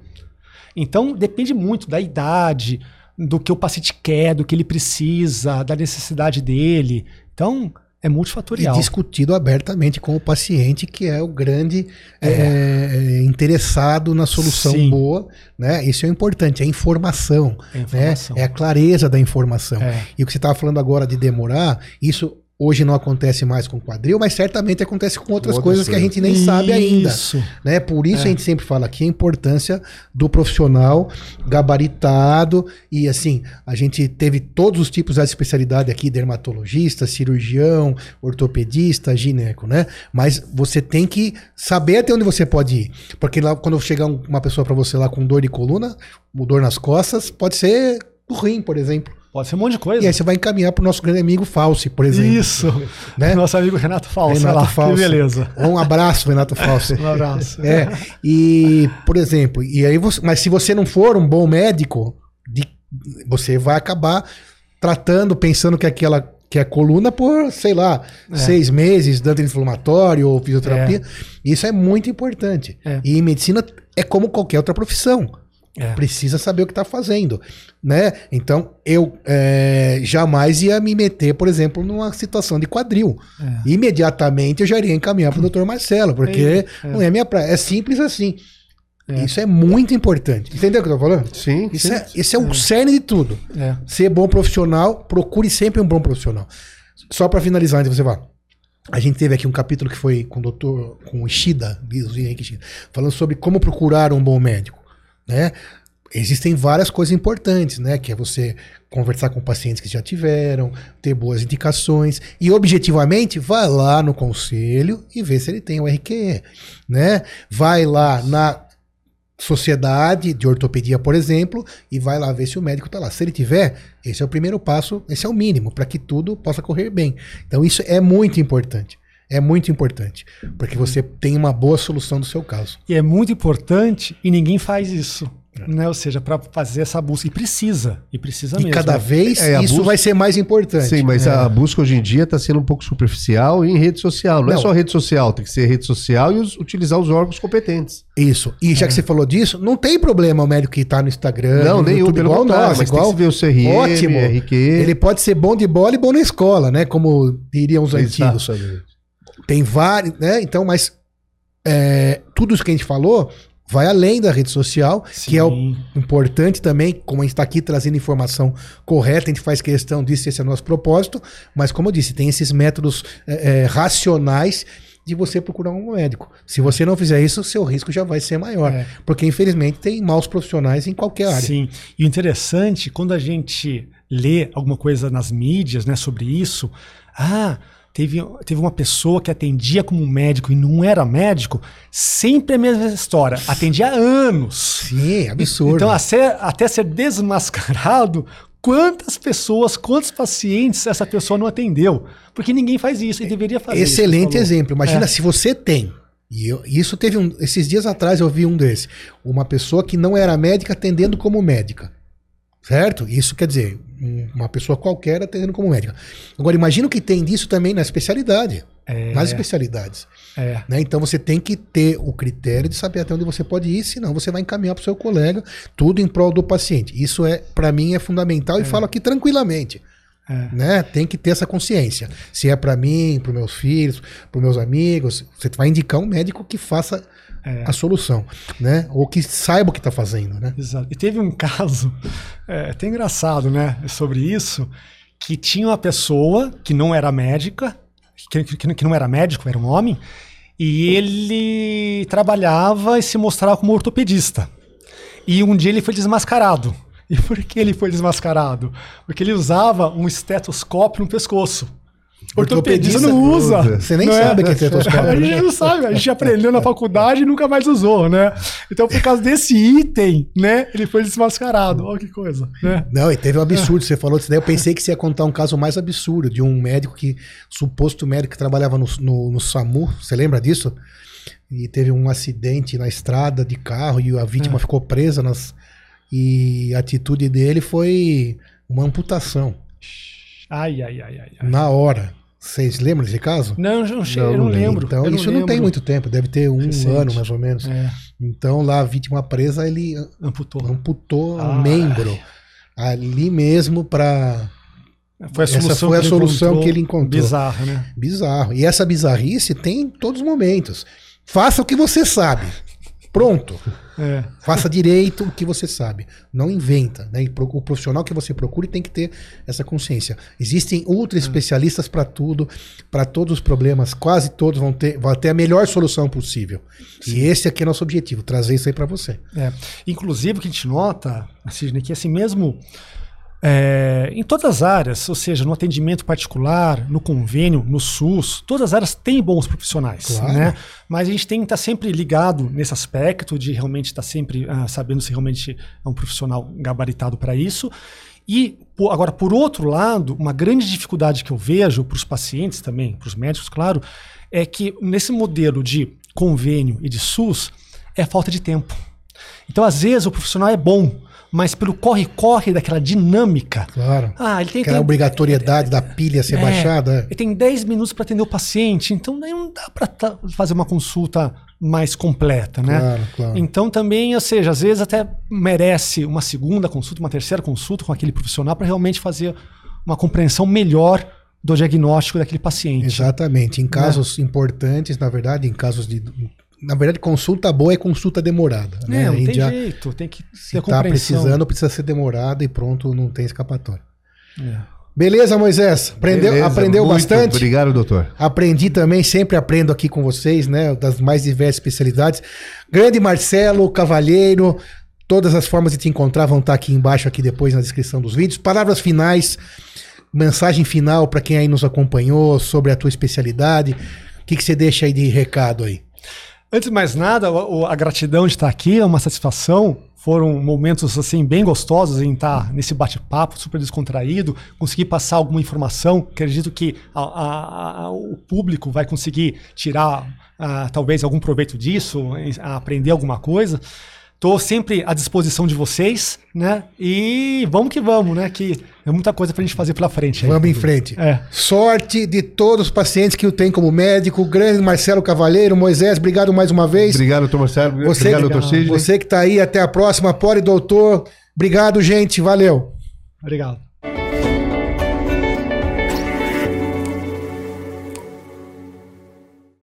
Então, depende muito da idade, do que o paciente quer, do que ele precisa, da necessidade dele. Então, é E multifatorial. discutido abertamente com o paciente, que é o grande é, interessado na solução Sim. boa. Né? Isso é importante, é a informação. É a informação. Né? É a clareza da informação. É. E o que você estava falando agora de demorar, isso hoje não acontece mais com quadril, mas certamente acontece com outras Outras coisas que a gente nem sabe ainda. Isso. Né? Por isso É. a gente sempre fala aqui a importância do profissional gabaritado e assim, a gente teve todos os tipos de especialidade aqui, dermatologista, cirurgião, ortopedista, gineco, né? Mas você tem que saber até onde você pode ir, porque lá quando chegar um- uma pessoa para você lá com dor de coluna, dor nas costas, pode ser do rim, por exemplo. Pode ser um monte de coisa. E aí você vai encaminhar pro nosso grande amigo Fauci, por exemplo. Isso. Né? Nosso amigo Renato Falso. Renato lá. Que beleza. Um abraço, Renato Fauci. Um abraço. É, e, por exemplo, e aí você, mas se você não for um bom médico, de- você vai acabar tratando, pensando que aquela que é coluna por, sei lá, É. seis meses, dando inflamatório ou fisioterapia. Isso é muito importante. É. E em medicina é como qualquer outra profissão. É. Precisa saber o que está fazendo, né? Então eu é, jamais ia me meter, por exemplo, numa situação de quadril. É. Imediatamente eu já iria encaminhar para o Dr. Marcelo, porque É, é. não é minha praia. É simples assim. É. Isso é muito importante. Entendeu o que eu tô falando? Sim, Isso sim. é, isso é o cerne de tudo. É. Ser bom profissional, procure sempre um bom profissional. Só para finalizar, antes de você vá. A gente teve aqui um capítulo que foi com o doutor, com o Ishida, falando sobre como procurar um bom médico, né? Existem várias coisas importantes, né? Que é você conversar com pacientes que já tiveram, ter boas indicações e objetivamente vai lá no conselho e vê se ele tem o RQE, né? Vai lá na sociedade de ortopedia, por exemplo, e vai lá ver se o médico está lá. Se ele tiver, esse é o primeiro passo, esse é o mínimo para que tudo possa correr bem. Então isso é muito importante. É muito importante, porque você tem uma boa solução do seu caso. E é muito importante e ninguém faz isso. Né? Ou seja, para fazer essa busca. E precisa. E precisa E mesmo. cada né? vez É, isso busca- vai ser mais importante. Sim, mas É. a busca hoje em dia está sendo um pouco superficial em rede social. Não, é Não. só rede social, tem que ser rede social e os- utilizar os órgãos competentes. Isso. E já que você falou disso, não tem problema o médico que tá no Instagram, não, no nenhum, YouTube, pelo igual nós, mas igual ver o CRM, Ótimo. RQ. Ele pode ser bom de bola e bom na escola, né? Como diriam os antigos. Tem vários, né? Então, mas é, tudo isso que a gente falou vai além da rede social, que é o Sim. importante também, como a gente está aqui trazendo informação correta, a gente faz questão disso, esse é o nosso propósito, mas como eu disse, tem esses métodos é, é, racionais de você procurar um médico. Se você não fizer isso, seu risco já vai ser maior. É. Porque, infelizmente, tem maus profissionais em qualquer área. Sim. E o interessante, quando a gente lê alguma coisa nas mídias né, sobre isso, ah, teve, teve uma pessoa que atendia como médico e não era médico, sempre a mesma história. Atendia há anos. Sim, absurdo. Então, até, até ser desmascarado, quantas pessoas, quantos pacientes essa pessoa não atendeu? Porque ninguém faz isso e deveria fazer. isso Excelente falou. exemplo. Imagina É. se você tem. E eu- isso teve um. Esses dias atrás eu vi um desse. Uma pessoa que não era médica atendendo como médica. Certo? Isso quer dizer, uma pessoa qualquer atendendo como médica. Agora, imagina o que tem disso também na especialidade. É. Nas especialidades. É. né? Então você tem que ter o critério de saber até onde você pode ir, senão você vai encaminhar para o seu colega, tudo em prol do paciente. Isso é, para mim, é fundamental e falo aqui tranquilamente. É. Né? Tem que ter essa consciência. Se é para mim, para meus filhos, para meus amigos, você vai indicar um médico que faça É. a solução, né? Ou que saiba o que está fazendo, né? Exato. E teve um caso, é, até engraçado, né, sobre isso, que tinha uma pessoa que não era médica, que, que- que não era médico, era um homem, e ele trabalhava e se mostrava como ortopedista. E um dia ele foi desmascarado. E por que ele foi desmascarado? Porque ele usava um estetoscópio no pescoço. Ortopedista não usa. Você nem não sabe o que é A estetoscópio. gente né? não sabe, a gente aprendeu na faculdade e nunca mais usou, né? Então, por causa desse item, né, ele foi desmascarado. Olha que coisa, né? Não, e teve um absurdo. Você falou disso daí. Eu pensei que você ia contar um caso mais absurdo de um médico que, suposto médico que trabalhava no, no, no SAMU. Você lembra disso? E teve um acidente na estrada de carro e a vítima É. ficou presa nas. E a atitude dele foi uma amputação. Ai, ai, ai, ai. ai. Na hora. Vocês lembram desse caso? Não, não, Não, eu não lembro. Então, eu isso não tem lembro. muito tempo, deve ter um Recente. ano mais ou menos. É, Então, lá a vítima presa, ele amputou. amputou Ah. um membro ali mesmo para Foi a Essa solução, foi a que, solução que ele encontrou. Bizarro, né? Bizarro. E essa bizarrice tem em todos os momentos. Faça o que você sabe. Pronto. É. Faça direito o que você sabe. Não inventa. Né? O profissional que você procure tem que ter essa consciência. Existem ultra especialistas para tudo, para todos os problemas. Quase todos vão ter, vão ter a melhor solução possível. E esse aqui é nosso objetivo, trazer isso aí para você. É. Inclusive, o que a gente nota, Sidney, que assim mesmo é, em todas as áreas, ou seja, no atendimento particular, no convênio, no SUS, todas as áreas têm bons profissionais, Claro. né? Mas a gente tem que estar sempre ligado nesse aspecto de realmente estar sempre ah, sabendo se realmente é um profissional gabaritado para isso. E agora, por outro lado, uma grande dificuldade que eu vejo para os pacientes também, para os médicos, claro, é que nesse modelo de convênio e de SUS é falta de tempo. Então, às vezes, o profissional é bom, mas pelo corre-corre daquela dinâmica. Claro. Ah, ele tem Aquela tem- obrigatoriedade da pilha ser é, baixada. é. Ele tem 10 minutos para atender o paciente, então daí não dá para fazer uma consulta mais completa, né? Claro, claro. Então também, ou seja, às vezes até merece uma segunda consulta, uma terceira consulta com aquele profissional para realmente fazer uma compreensão melhor do diagnóstico daquele paciente. Exatamente. Em casos importantes, na verdade, em casos de. Na verdade, consulta boa é consulta demorada. Né? É, A não tem já jeito, tem que se tá compreensão. precisando, precisa ser demorada e pronto, não tem escapatória. É. Beleza, Moisés? Aprendeu, Beleza, aprendeu muito bastante? Obrigado, doutor. Aprendi também, sempre aprendo aqui com vocês, né? Das mais diversas especialidades. Grande Marcelo, Cavalheiro, todas as formas de te encontrar vão estar aqui embaixo, aqui depois na descrição dos vídeos. Palavras finais, mensagem final para quem aí nos acompanhou sobre a tua especialidade. O que, que você deixa aí de recado aí? Antes de mais nada, a gratidão de estar aqui é uma satisfação. Foram momentos assim bem gostosos em estar nesse bate-papo super descontraído, conseguir passar alguma informação. Acredito que a- a- a- o público vai conseguir tirar ah, talvez algum proveito disso, aprender alguma coisa. Tô sempre à disposição de vocês, né? E vamos que vamos, né? Que é muita coisa pra gente fazer pela frente. aí. Vamos em frente. É. Sorte de todos os pacientes que o tem como médico. Grande Marcelo Cavalheiro, Moisés, obrigado mais uma vez. Obrigado, doutor Marcelo. Você, obrigado, doutor Sidney. você que tá aí, até a próxima. Pode, doutor. Obrigado, gente. Valeu. Obrigado.